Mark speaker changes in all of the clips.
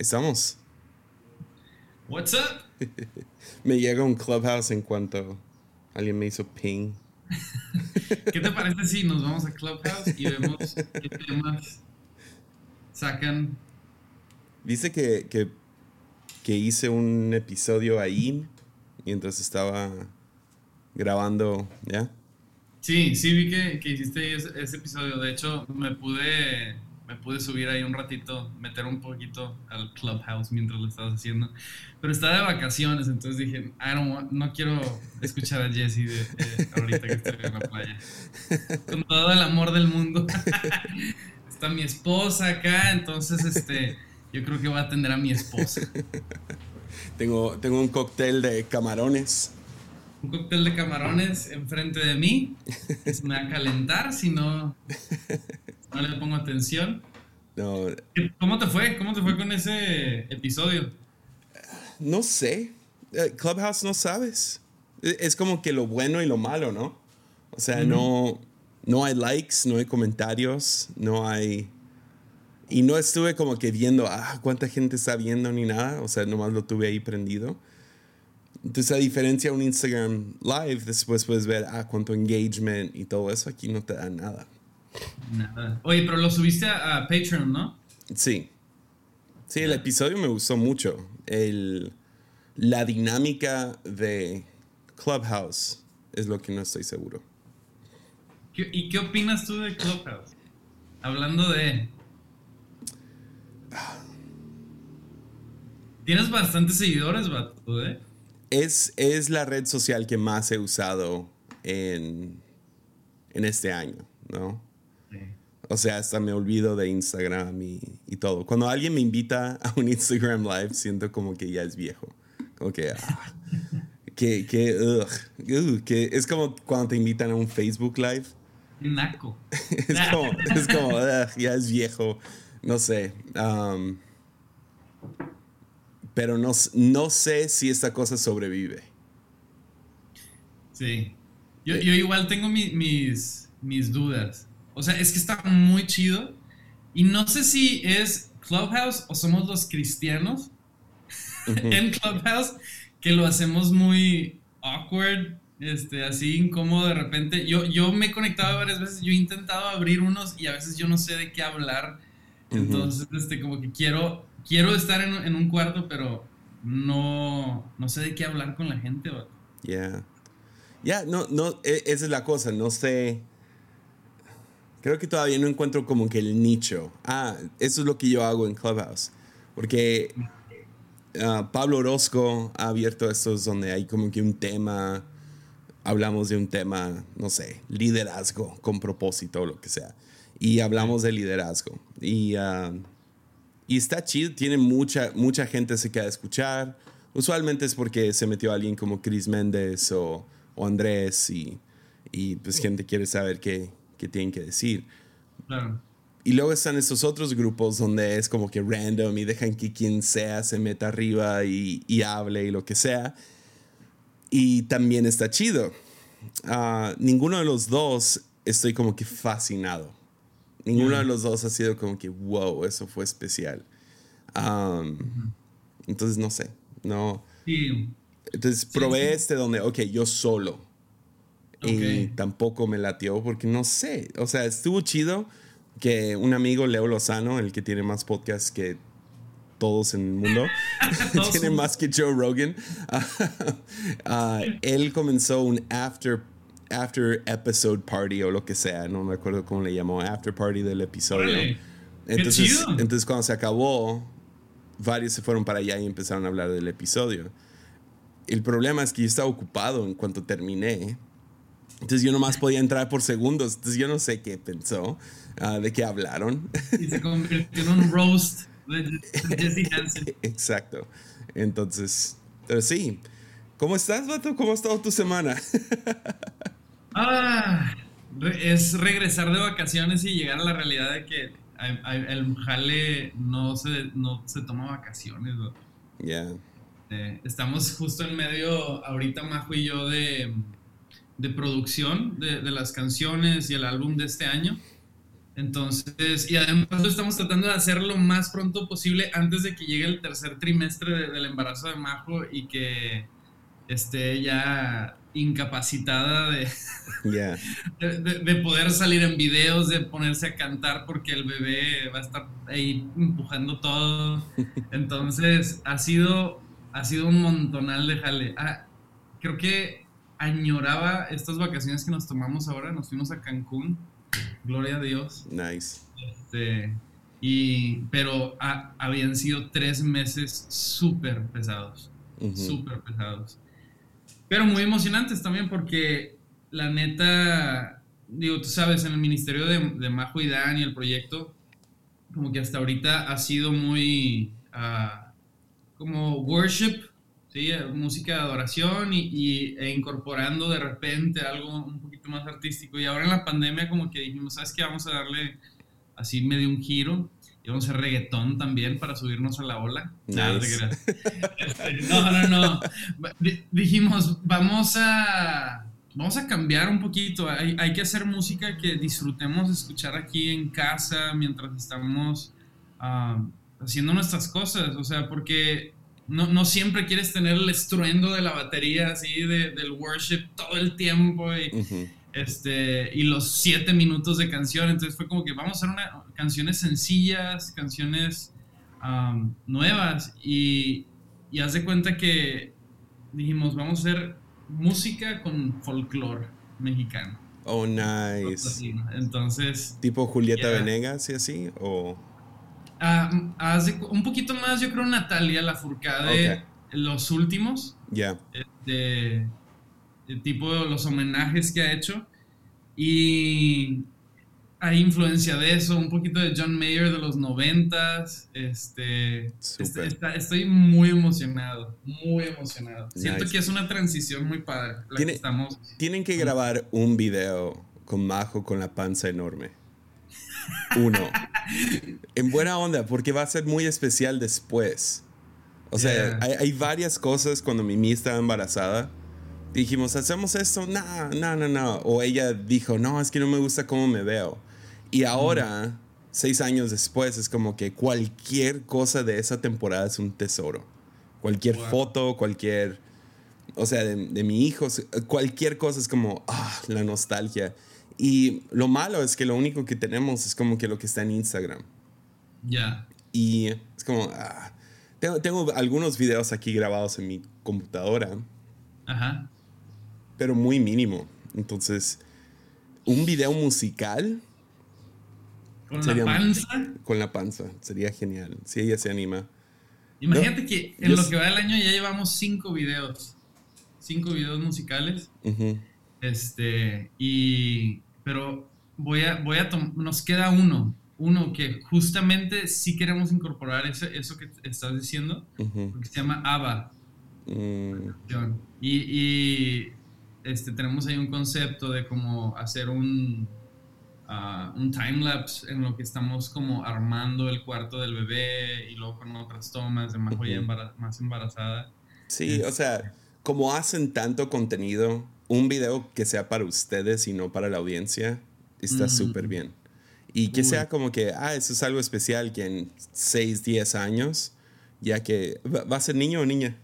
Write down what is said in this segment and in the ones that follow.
Speaker 1: Estamos.
Speaker 2: What's up?
Speaker 1: me llega un clubhouse en cuanto alguien me hizo ping.
Speaker 2: ¿Qué te parece si nos vamos a clubhouse y vemos qué temas sacan?
Speaker 1: Dice que, que, que hice un episodio ahí mientras estaba grabando, ¿ya?
Speaker 2: Sí, sí vi que, que hiciste ese, ese, episodio. De hecho, me pude, me pude subir ahí un ratito, meter un poquito al clubhouse mientras lo estabas haciendo. Pero estaba de vacaciones, entonces dije, I don't want, no quiero escuchar a Jesse de, de, ahorita que estoy en la playa. Con todo el amor del mundo. Está mi esposa acá, entonces este, yo creo que voy a atender a mi esposa.
Speaker 1: Tengo, tengo un cóctel de camarones
Speaker 2: un cóctel de camarones enfrente de mí. Se me va a calentar si no, no le pongo atención.
Speaker 1: No.
Speaker 2: ¿Cómo te fue? ¿Cómo te fue con ese episodio?
Speaker 1: No sé. Eh, Clubhouse no sabes. E, es como que lo bueno y lo malo, ¿no? O sea, no, no hay likes, no hay comentarios, no hay... Y no estuve como que viendo, ah, cuánta gente está viendo ni nada. O sea, nomás lo tuve ahí prendido. Entonces, a diferencia de un Instagram Live, después puedes ver ah, cuánto engagement y todo eso. Aquí no te da nada.
Speaker 2: Nada. Oye, pero lo subiste a, Patreon, ¿no?
Speaker 1: Sí. Sí, el episodio me gustó mucho. El, la dinámica de Clubhouse es lo que no estoy seguro.
Speaker 2: ¿Y qué opinas tú de Clubhouse? Hablando de... Tienes bastantes seguidores, vato, ¿eh?
Speaker 1: Es, es la red social que más he usado en, en este año, ¿no? O sea, hasta me olvido de Instagram y, y, todo. Cuando alguien me invita a un Instagram Live, siento como que ya es viejo. Como que, ah, que, que, ugh, que es como cuando te invitan a un Facebook Live.
Speaker 2: Naco.
Speaker 1: es como, es como ya es viejo. No sé. Um, pero no, no sé si esta cosa sobrevive.
Speaker 2: Sí. Yo, yo igual tengo mis, mis dudas. O sea, es que está muy chido. Y no sé si es Clubhouse o somos los cristianos en Clubhouse que lo hacemos muy awkward, este, así incómodo de repente. Yo, yo me he conectado varias veces, yo he intentado abrir unos y a veces yo no sé de qué hablar. Entonces, este, como que quiero quiero estar en, un cuarto, pero no, no sé de qué hablar con la gente.
Speaker 1: Ya. Ya, no, no, e, esa es la cosa, no sé. Creo que todavía no encuentro como que el nicho. Ah, eso es lo que yo hago en Clubhouse. Porque ah, Pablo Orozco ha abierto estos donde hay como que un tema, hablamos de un tema, no sé, liderazgo con propósito o lo que sea. Y hablamos de liderazgo. Y uh, y está chido, tiene mucha, mucha gente se queda a escuchar. Usualmente es porque se metió alguien como Chris Méndez o, o Andrés y, y, pues gente quiere saber qué, qué tienen que decir.
Speaker 2: Claro.
Speaker 1: Y luego están estos otros grupos donde es como que random y dejan que quien sea se meta arriba y, y hable y lo que sea. Y también está chido. Uh, ninguno de los dos estoy como que fascinado. Ninguno de los dos ha sido como que, wow, eso fue especial. Entonces, no sé. No. Entonces, probé este donde, ok, yo solo. Y tampoco me latió porque no sé. O sea, estuvo chido que un amigo, Leo Lozano, el que tiene más podcasts que todos en el mundo, tiene más que Joe Rogan. Ah, él comenzó un after after episode party o lo que sea, no me acuerdo cómo le llamó, after party del episodio. Entonces, entonces cuando se acabó, varios se fueron para allá y empezaron a hablar del episodio. El problema es que yo estaba ocupado en cuanto terminé. Entonces yo nomás podía entrar por segundos. Entonces yo no sé qué pensó, ah, de qué hablaron.
Speaker 2: Y se convirtió en un roast de Jesse Hansen.
Speaker 1: Exacto. Entonces, pero sí. ¿Cómo estás, vato? ¿Cómo ha estado tu semana?
Speaker 2: Ah, es regresar de vacaciones y llegar a la realidad de que el jale no se, no se toma vacaciones.
Speaker 1: Ya.
Speaker 2: Eh, estamos justo en medio, ahorita Majo y yo, de, de producción de, de, las canciones y el álbum de este año. Entonces, y además estamos tratando de hacerlo lo más pronto posible antes de que llegue el tercer trimestre del embarazo de Majo y que esté ya incapacitada de, de, poder salir en videos, de ponerse a cantar porque el bebé va a estar ahí empujando todo. Entonces, ha sido, ha sido un montonal de jale. Ah, creo que añoraba estas vacaciones que nos tomamos ahora. Nos fuimos a Cancún. Gloria a Dios.
Speaker 1: Nice.
Speaker 2: Este, y, pero habían sido tres meses súper pesados. Súper pesados. Pero muy emocionantes también porque la neta, digo, tú sabes, en el ministerio de, de Majo y Dan y el proyecto, como que hasta ahorita ha sido muy uh, como worship, ¿sí? música de adoración y, e incorporando de repente algo un poquito más artístico. Y ahora en la pandemia como que dijimos, ¿sabes qué? Vamos a darle así medio un giro y vamos a hacer reggaetón también para subirnos a la ola. Este, no, no, no. Dijimos, vamos a, vamos a cambiar un poquito. Hay, hay, que hacer música que disfrutemos escuchar aquí en casa mientras estamos ah, haciendo nuestras cosas. O sea, porque no, no, siempre quieres tener el estruendo de la batería así, de, del worship todo el tiempo. Y, este, y los siete minutos de canción. Entonces fue como que vamos a hacer una, canciones sencillas, canciones nuevas. Y, y haz de cuenta que dijimos, vamos a hacer música con folclore mexicano.
Speaker 1: Oh, nice.
Speaker 2: Entonces.
Speaker 1: ¿Tipo Julieta Venegas y así? ¿O.?
Speaker 2: Ah, un poquito más, yo creo, Natalia la de los últimos.
Speaker 1: Ya.
Speaker 2: Este, tipo de los homenajes que ha hecho. Y hay influencia de eso, un poquito de John Mayer de los noventas. Este, estoy muy emocionado, muy emocionado. Siento que es una transición muy padre. estamos.
Speaker 1: Tienen que grabar un video con Majo con la panza enorme. Uno. en buena onda, porque va a ser muy especial después. O sea, hay, hay, varias cosas cuando Mimi estaba embarazada dijimos, ¿hacemos esto? No, no, no, no. O ella dijo, no, es que no me gusta cómo me veo. Y ahora, seis años después, es como que cualquier cosa de esa temporada es un tesoro. Cualquier foto, cualquier, o sea, de, mi hijo, cualquier cosa es como, ah, la nostalgia. Y lo malo es que lo único que tenemos es como que lo que está en Instagram.
Speaker 2: Ya.
Speaker 1: Y es como, ah, tengo, tengo algunos videos aquí grabados en mi computadora.
Speaker 2: Ajá
Speaker 1: pero muy mínimo. Entonces, un video musical.
Speaker 2: ¿Con la panza?
Speaker 1: Con la panza, sería genial. Si ella se anima.
Speaker 2: Imagínate que en lo que va del año ya llevamos cinco videos. Cinco videos musicales. Este, y. Pero voy a, voy a nos queda uno. Uno que justamente sí queremos incorporar eso, eso que estás diciendo, porque se llama ABBA. Mm. Y, y este, tenemos ahí un concepto de cómo hacer un, uh, un time lapse en lo que estamos como armando el cuarto del bebé y luego con otras tomas de más, más embarazada.
Speaker 1: Sí, o sea, como hacen tanto contenido, un video que sea para ustedes y no para la audiencia está súper bien. Y que sea como que, ah, eso es algo especial que en 6, 10 años, ya que va a ser niño o niña,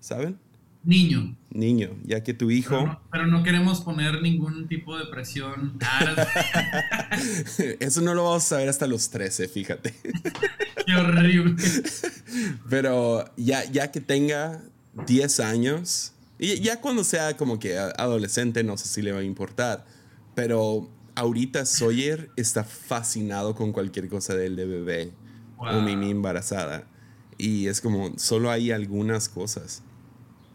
Speaker 1: ¿saben?
Speaker 2: Niño.
Speaker 1: Niño, ya que tu hijo...
Speaker 2: Pero no, queremos poner ningún tipo de presión.
Speaker 1: Eso no lo vamos a ver hasta los 13, fíjate.
Speaker 2: Qué horrible.
Speaker 1: Pero ya, ya que tenga 10 años, y ya cuando sea como que adolescente, no sé si le va a importar, pero ahorita Sawyer está fascinado con cualquier cosa de él de bebé o Mimi embarazada. Y es como, solo hay algunas cosas.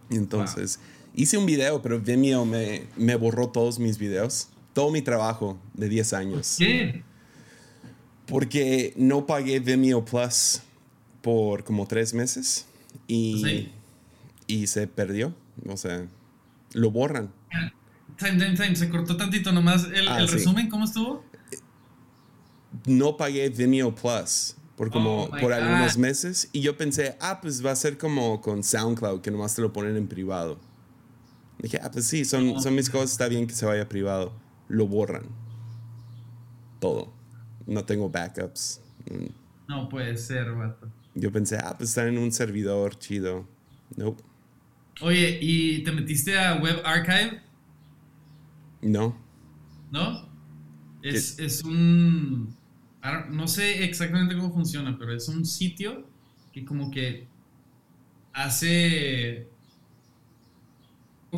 Speaker 1: Entonces, hice un video, pero Vimeo me, me borró todos mis videos, todo mi trabajo de 10 años.
Speaker 2: ¿Qué?
Speaker 1: Porque no pagué Vimeo Plus por como tres meses y, y se perdió. O sea, lo borran.
Speaker 2: Time, time, time. Se cortó tantito nomás. ¿El, ah, el resumen cómo estuvo?
Speaker 1: No pagué Vimeo Plus por como oh por algunos meses y yo pensé, ah, pues va a ser como con SoundCloud que nomás te lo ponen en privado. Dije, ah, pues sí, son, son mis cosas, está bien que se vaya privado. Lo borran. Todo. no tengo backups.
Speaker 2: No puede ser, vato.
Speaker 1: Yo pensé, ah, pues están en un servidor chido. Nope.
Speaker 2: Oye, ¿y te metiste a Web Archive?
Speaker 1: No.
Speaker 2: ¿No? Es, es un... No sé exactamente cómo funciona, pero es un sitio que como que hace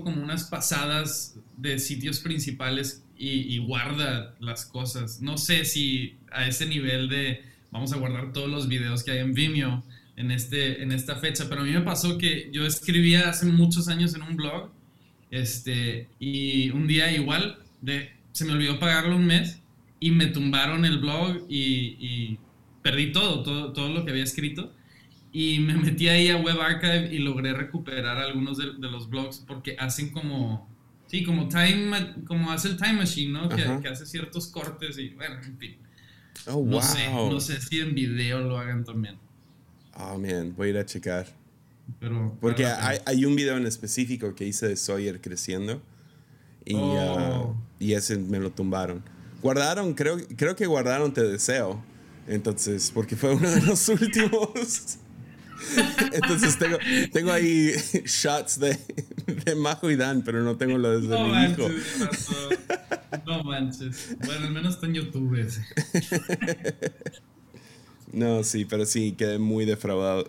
Speaker 2: como unas pasadas de sitios principales y, guarda las cosas. No sé si a ese nivel de vamos a guardar todos los videos que hay en Vimeo en, este, en esta fecha, pero a mí me pasó que yo escribía hace muchos años en un blog este, y un día igual se me olvidó pagarlo un mes y me tumbaron el blog y, y perdí todo, todo, todo lo que había escrito y me metí ahí a Web Archive y logré recuperar algunos de, los blogs porque hacen como, sí, como time, como hace el Time Machine, ¿no? Que, hace ciertos cortes y, bueno, en fin.
Speaker 1: Oh, wow.
Speaker 2: No sé, no sé si en video lo hagan también.
Speaker 1: Oh, man, voy a ir a checar. Pero, porque hay, hay, un video en específico que hice de Sawyer creciendo y, oh. uh, y ese me lo tumbaron. Guardaron, creo, creo que guardaron Te Deseo. Entonces, porque fue uno de los últimos. Entonces tengo, tengo ahí shots de, de Majo y Dan, pero no tengo lo de no mi manches,
Speaker 2: hijo. No manches. Bueno, al menos está en YouTube ese.
Speaker 1: No, sí, pero sí, quedé muy defraudado,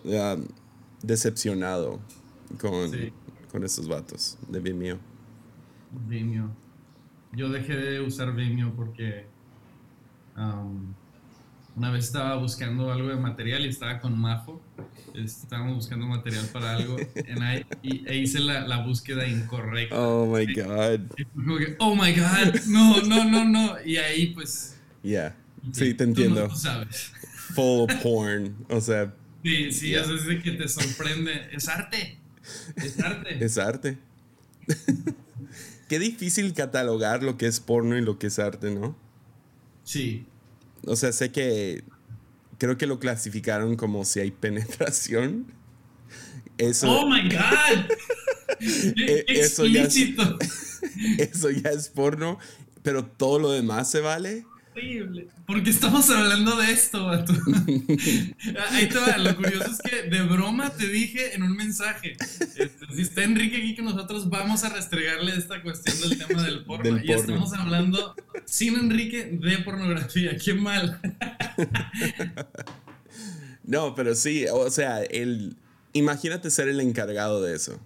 Speaker 1: decepcionado con, con estos vatos de Vimeo.
Speaker 2: Vimeo. Yo dejé de usar Vimeo porque um, una vez estaba buscando algo de material y estaba con Majo. Estábamos buscando material para algo y, e hice la, la, búsqueda incorrecta.
Speaker 1: Oh my God.
Speaker 2: oh my God. No, no, no, no. Y ahí pues.
Speaker 1: Ya. Sí, te entiendo.
Speaker 2: Tú sabes.
Speaker 1: Full porn. O sea.
Speaker 2: Sí, sí, eso es de que te sorprende. Es arte. Es arte.
Speaker 1: es arte. Qué difícil catalogar lo que es porno y lo que es arte, ¿no?
Speaker 2: Sí.
Speaker 1: O sea, sé que creo que lo clasificaron como si hay penetración. Eso,
Speaker 2: ¡Oh, my God!
Speaker 1: E, eso, ya es, eso ya es porno, pero todo lo demás se vale.
Speaker 2: Porque estamos hablando de esto, vato. Ahí te va. Lo curioso es que de broma te dije en un mensaje. Este, si está Enrique aquí que nosotros vamos a restregarle esta cuestión del tema del porno. y estamos hablando sin Enrique de pornografía. Qué mal.
Speaker 1: no, pero sí, o sea, el. Imagínate ser el encargado de eso.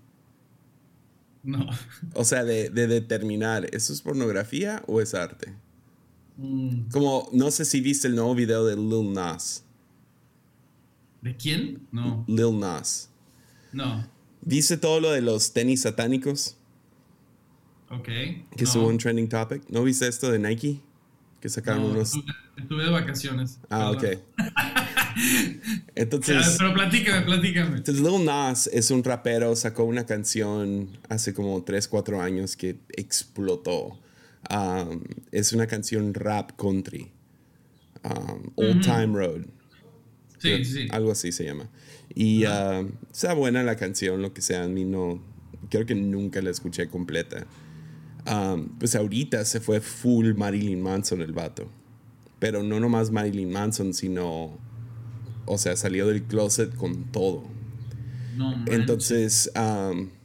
Speaker 2: No.
Speaker 1: O sea, de, de determinar, ¿eso es pornografía o es arte?
Speaker 2: Mm.
Speaker 1: Como, no sé si viste el nuevo video de Lil Nas.
Speaker 2: ¿De quién? No.
Speaker 1: Lil Nas.
Speaker 2: No.
Speaker 1: ¿Viste todo lo de los tenis satánicos?
Speaker 2: Ok.
Speaker 1: Que no. un trending topic. ¿No viste esto de Nike? Que sacaron unos.
Speaker 2: Estuve, de vacaciones.
Speaker 1: Ah, ok. entonces.
Speaker 2: pero platícame, platícame.
Speaker 1: Entonces, Lil Nas es un rapero, sacó una canción hace como 3, 4 años que explotó. Um, es una canción rap country. Um, Old Time Road.
Speaker 2: Sí, sí.
Speaker 1: Algo así se llama. Y uh, está buena la canción, lo que sea. A mí no. Creo que nunca la escuché completa. Um, pues ahorita se fue full Marilyn Manson el vato. Pero no nomás Marilyn Manson, sino. O sea, salió del closet con todo.
Speaker 2: No,
Speaker 1: Entonces,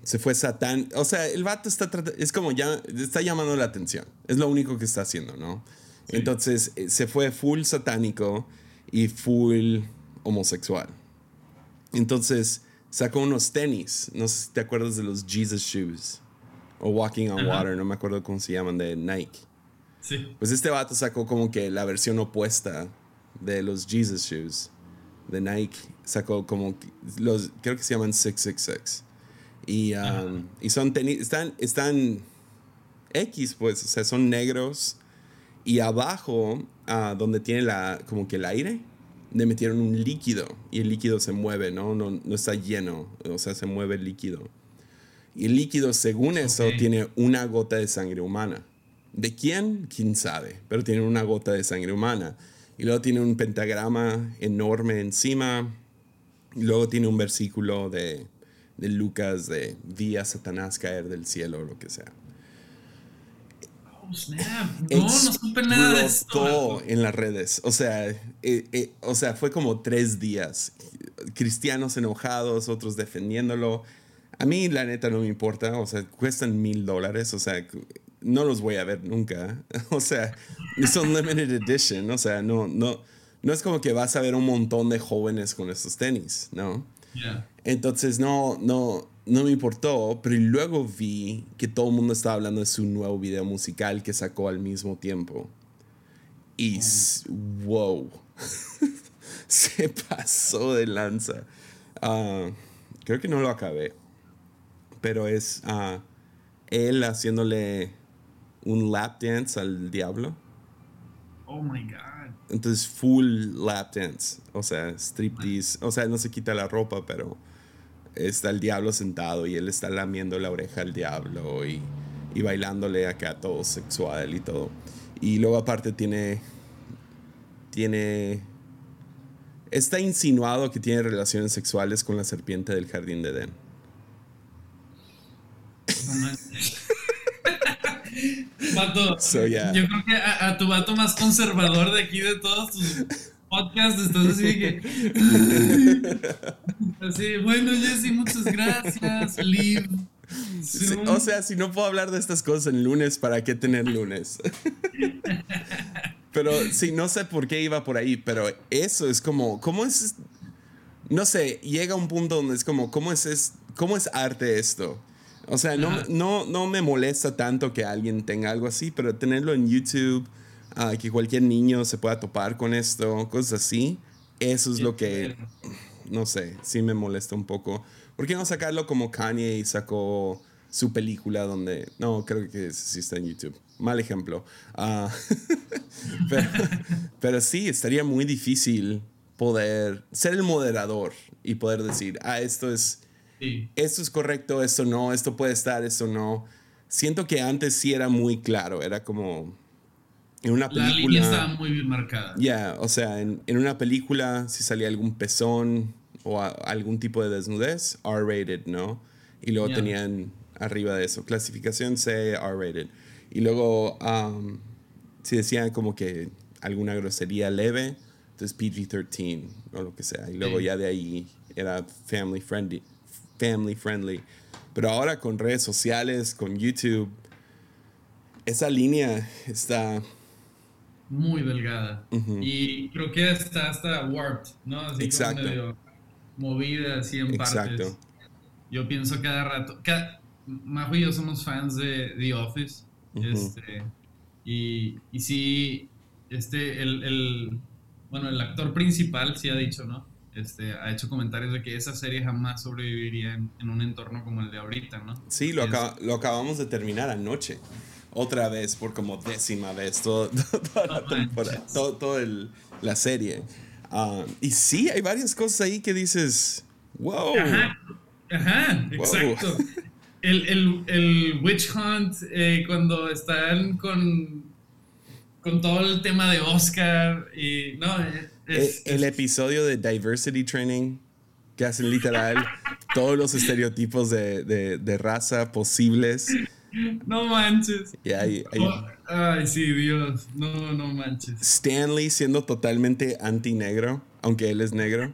Speaker 1: se fue Satán. O sea, el vato está es como ya está llamando la atención. Es lo único que está haciendo, ¿no? Entonces eh, se fue full satánico y full homosexual. Entonces sacó unos tenis. No sé si te acuerdas de los Jesus Shoes o Walking on Water, no me acuerdo cómo se llaman, de Nike.
Speaker 2: Sí.
Speaker 1: Pues este vato sacó como que la versión opuesta de los Jesus Shoes de Nike. Sacó como los, creo que se llaman 666 y, um, y son están, están X, pues, o sea, son negros. Y abajo, uh, donde tiene la, como que el aire, le metieron un líquido. Y el líquido se mueve, ¿no? No, no está lleno, o sea, se mueve el líquido. Y el líquido, según eso, tiene una gota de sangre humana. ¿De quién? ¿Quién sabe? Pero tiene una gota de sangre humana. Y luego tiene un pentagrama enorme encima. Y luego tiene un versículo de de Lucas de vi a Satanás caer del cielo o lo que sea.
Speaker 2: Oh, snap. No, no supe nada de esto.
Speaker 1: en las redes. O sea, eh, eh, o sea, fue como tres días. Cristianos enojados, otros defendiéndolo. A mí, la neta, no me importa. O sea, cuestan mil dólares. O sea, no los voy a ver nunca. O sea, son limited edition. O sea, no, no, no es como que vas a ver un montón de jóvenes con estos tenis, ¿no? Entonces, no, no, no me importó, pero luego vi que todo el mundo estaba hablando de su nuevo video musical que sacó al mismo tiempo. Y wow, se pasó de lanza. Ah, creo que no lo acabé, pero es uh, él haciéndole un lap dance al diablo.
Speaker 2: Oh my god.
Speaker 1: Entonces, full lap dance, o sea, striptease, o sea, no se quita la ropa, pero está el diablo sentado y él está lamiendo la oreja al diablo y, y bailándole acá todo sexual y todo. Y luego aparte tiene... Tiene... Está insinuado que tiene relaciones sexuales con la serpiente del jardín de Edén.
Speaker 2: Vato, yo creo que a, a, tu vato más conservador de aquí de todos tus podcast, estás así que. así, bueno, Jesse, muchas gracias. Liv.
Speaker 1: o sea, si no puedo hablar de estas cosas en lunes, ¿para qué tener lunes? pero sí, no sé por qué iba por ahí, pero eso es como, ¿cómo es? No sé, llega un punto donde es como, ¿cómo es, es, cómo es arte esto? O sea, no, no, no me molesta tanto que alguien tenga algo así, pero tenerlo en YouTube que cualquier niño se pueda topar con esto, cosas así. Eso es lo que, no sé, sí me molesta un poco. ¿Por qué no sacarlo como Kanye y sacó su película donde... No, creo que sí está en YouTube. Mal ejemplo. Ah, pero, sí, estaría muy difícil poder ser el moderador y poder decir, ah, esto es, esto es correcto, esto no, esto puede estar, esto no. Siento que antes sí era muy claro, era como, en una película. La
Speaker 2: línea estaba muy bien marcada.
Speaker 1: Ya, o sea, en, en, una película, si salía algún pezón o algún tipo de desnudez, R-rated, ¿no? Y luego tenían arriba de eso, clasificación C, R-rated. Y luego, um, si decían como que alguna grosería leve, entonces PG-13 o lo que sea. Y luego ya de ahí era family friendly, family friendly. Pero ahora con redes sociales, con YouTube, esa línea está
Speaker 2: muy delgada. Y creo que está hasta warped, ¿no? Así Exacto. medio movida así en partes. Yo pienso cada rato. Cada, Majo y yo somos fans de The Office. este, y, y sí, este, el, el, bueno, el actor principal sí ha dicho, ¿no? Este, ha hecho comentarios de que esa serie jamás sobreviviría en, en un entorno como el de ahorita, ¿no?
Speaker 1: Sí, lo, lo acabamos de terminar anoche otra vez por como décima vez todo, toda la temporada, todo, el, la serie. Ah, y sí, hay varias cosas ahí que dices, wow.
Speaker 2: Ajá, ajá exacto. El, el, el, Witch Hunt, eh, cuando están con, con todo el tema de Oscar, y no,
Speaker 1: el, episodio de Diversity Training, que hacen literal todos los estereotipos de, de, de raza posibles
Speaker 2: No manches.
Speaker 1: Ahí,
Speaker 2: ay, sí, Dios. No, no manches.
Speaker 1: Stanley siendo totalmente anti-negro, aunque él es negro.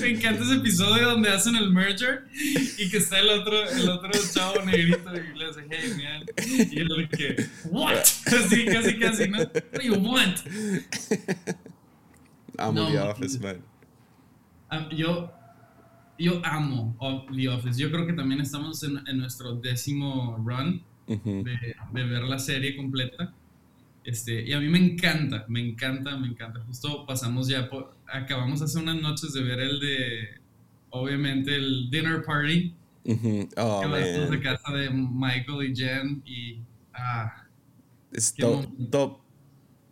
Speaker 2: Me encanta ese episodio donde hacen el merger y que está el otro, el otro chavo negrito y le hace, hey, man. Y él que, what? Así, casi, casi, ¿no? What do you want?
Speaker 1: Amo no, The Office, man.
Speaker 2: Um, yo, yo amo The Office. Yo creo que también estamos en, nuestro décimo run de, ver la serie completa. Este, y a mí me encanta, me encanta, me encanta. Justo pasamos ya, por, acabamos hace unas noches de ver el de, obviamente, el Dinner Party.
Speaker 1: oh, que man.
Speaker 2: de casa de Michael y Jen y... Ah,
Speaker 1: es top, top,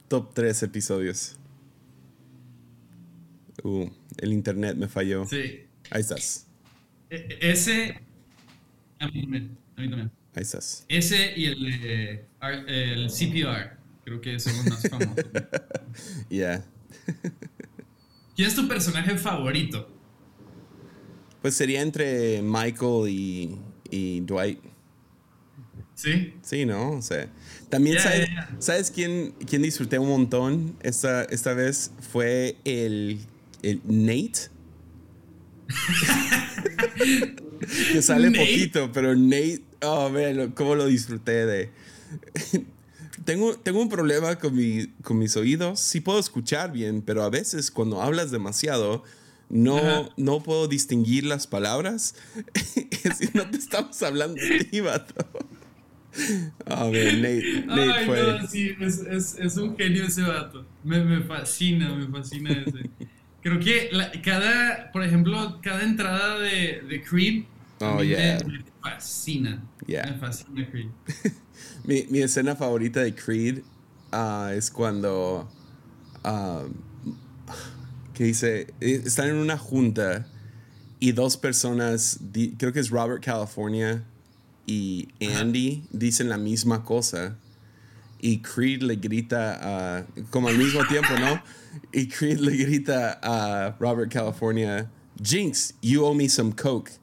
Speaker 1: top 3 episodios. Uh, el internet me falló.
Speaker 2: Sí.
Speaker 1: Ahí estás.
Speaker 2: E, ese. A mí, también.
Speaker 1: Ahí estás.
Speaker 2: Ese y el, el CPR. Creo que son los más famosos.
Speaker 1: Ya.
Speaker 2: ¿Quién es tu personaje favorito?
Speaker 1: Pues sería entre Michael y, y Dwight.
Speaker 2: Sí.
Speaker 1: Sí, ¿no? O sea, también sabes, quién, quién, disfruté un montón esta, esta vez? Fue el, el Nate. que sale poquito, pero Nate, oh, man, cómo lo disfruté de... tengo, tengo un problema con, mi, con mis oídos. Sí puedo escuchar bien, pero a veces cuando hablas demasiado no, no puedo distinguir las palabras. es no te estamos hablando de ti, vato.
Speaker 2: A ver, Nate, Nate Ay, no, sí, es, es, es, un genio ese vato. Me, me fascina, me fascina ese. Creo que cada, por ejemplo, cada entrada de, de Creed oh, yeah. me, fascina. Me fascina Creed.
Speaker 1: mi, mi, escena favorita de Creed uh, es cuando um, que dice, eh, están en una junta y dos personas, creo que es Robert California y Andy, dicen la misma cosa. Y Creed le grita, como al mismo tiempo, ¿no? Y Creed le grita a Robert California, Jinx, you owe me some coke.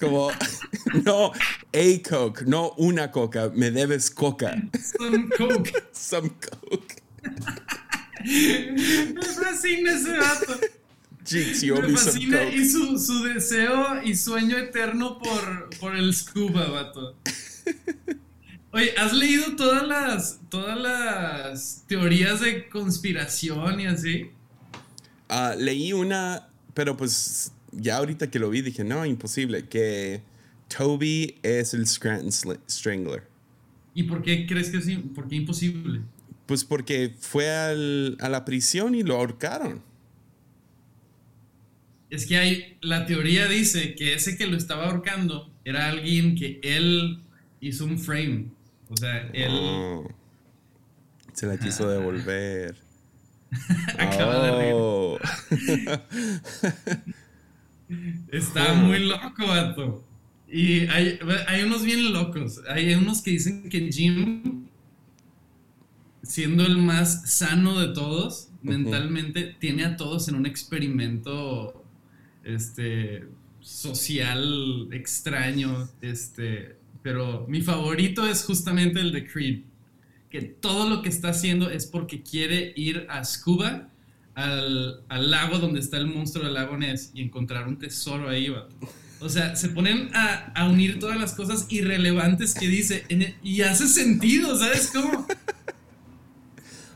Speaker 1: Como, no, a coke, no una coca, me debes coca.
Speaker 2: Some coke.
Speaker 1: some coke.
Speaker 2: Me fascina ese vato. Me fascina y su, su, deseo y sueño eterno por, por el scuba, vato. Oye, ¿has leído todas las, todas las teorías de conspiración y así?
Speaker 1: Uh, leí una, pero pues ya ahorita que lo vi dije, no, imposible, que Toby es el Scranton Strangler.
Speaker 2: ¿Y por qué crees que es por qué imposible?
Speaker 1: Pues porque fue al, a la prisión y lo ahorcaron.
Speaker 2: Es que hay, la teoría dice que ese que lo estaba ahorcando era alguien que él hizo un frame. O sea, él... Oh.
Speaker 1: se la quiso devolver. Acaba de
Speaker 2: oh. Está muy loco, vato. Y hay, hay, unos bien locos. Hay unos que dicen que Jim siendo el más sano de todos, mentalmente, tiene a todos en un experimento este, social extraño. Este, pero mi favorito es justamente el de Creed. Que todo lo que está haciendo es porque quiere ir a Scuba, al, lago donde está el monstruo del lago Ness, y encontrar un tesoro ahí, O sea, se ponen a, unir todas las cosas irrelevantes que dice y hace sentido, ¿sabes cómo?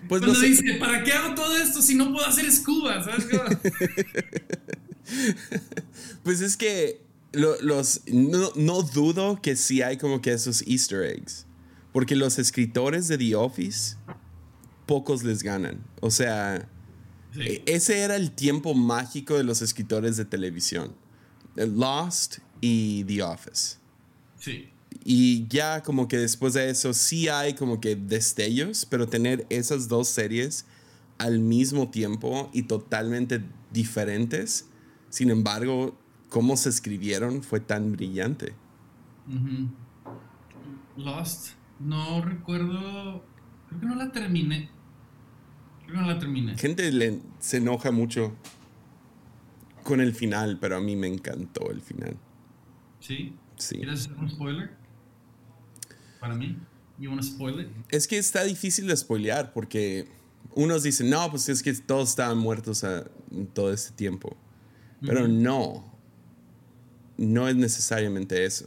Speaker 2: Pues Cuando dice, ¿para qué hago todo esto si no puedo hacer scuba? ¿Sabes
Speaker 1: pues es que los, no, dudo que sí hay como que esos easter eggs. Porque los escritores de The Office, pocos les ganan. O sea, e, ese era el tiempo mágico de los escritores de televisión. Lost y The Office.
Speaker 2: Sí.
Speaker 1: Y ya como que después de eso sí hay como que destellos, pero tener esas dos series al mismo tiempo y totalmente diferentes, sin embargo, cómo se escribieron fue tan brillante.
Speaker 2: Lost, no recuerdo, creo que no la terminé. Creo que no la terminé.
Speaker 1: Gente le, se enoja mucho con el final, pero a mí me encantó el final.
Speaker 2: ¿Sí?
Speaker 1: Sí.
Speaker 2: ¿Quieres hacer un spoiler? para mí. ¿You want to spoil it?
Speaker 1: Es que está difícil de spoilear porque unos dicen, no, pues es que todos estaban muertos a, todo este tiempo. Pero no, no es necesariamente eso.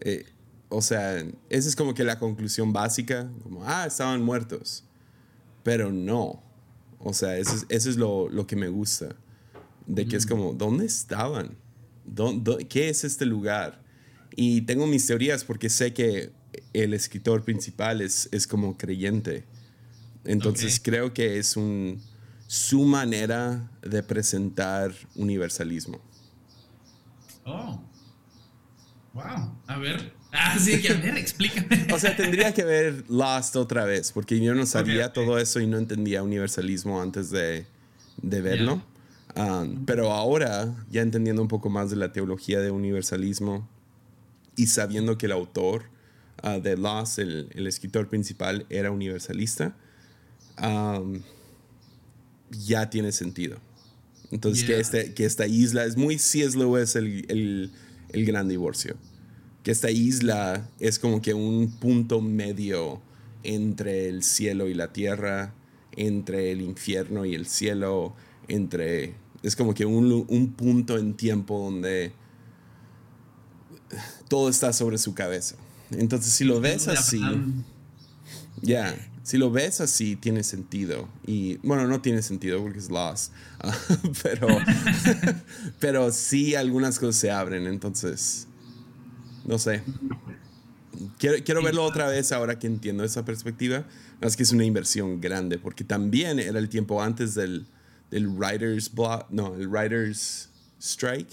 Speaker 1: Eh, o sea, esa es como que la conclusión básica, como, ah, estaban muertos. Pero no. O sea, eso es, eso es lo, lo, que me gusta. De que es como, ¿dónde estaban? ¿Dónde, qué es este lugar? Y tengo mis teorías porque sé que el escritor principal es, es como creyente. Entonces creo que es un, su manera de presentar universalismo.
Speaker 2: Oh. Wow. A ver. Ah, sí, que a ver, explícame.
Speaker 1: o sea, tendría que ver Lost otra vez, porque yo no sabía todo eso y no entendía universalismo antes de, de verlo. Um, pero ahora, ya entendiendo un poco más de la teología de universalismo, y sabiendo que el autor uh, de Lost, el, el, escritor principal, era universalista, um, ya tiene sentido. Entonces, que, este, que esta isla es muy C.S. Lewis, el, el, el gran divorcio. Que esta isla es como que un punto medio entre el cielo y la tierra, entre el infierno y el cielo, entre... Es como que un, un punto en tiempo donde todo está sobre su cabeza. Entonces, si lo ves así, ya, si lo ves así, tiene sentido. Y bueno, no tiene sentido porque es Lost, pero, pero sí algunas cosas se abren. Entonces, no sé. Quiero, quiero verlo otra vez ahora que entiendo esa perspectiva. Es que es una inversión grande porque también era el tiempo antes del, del Writers Block, no, el Writers Strike.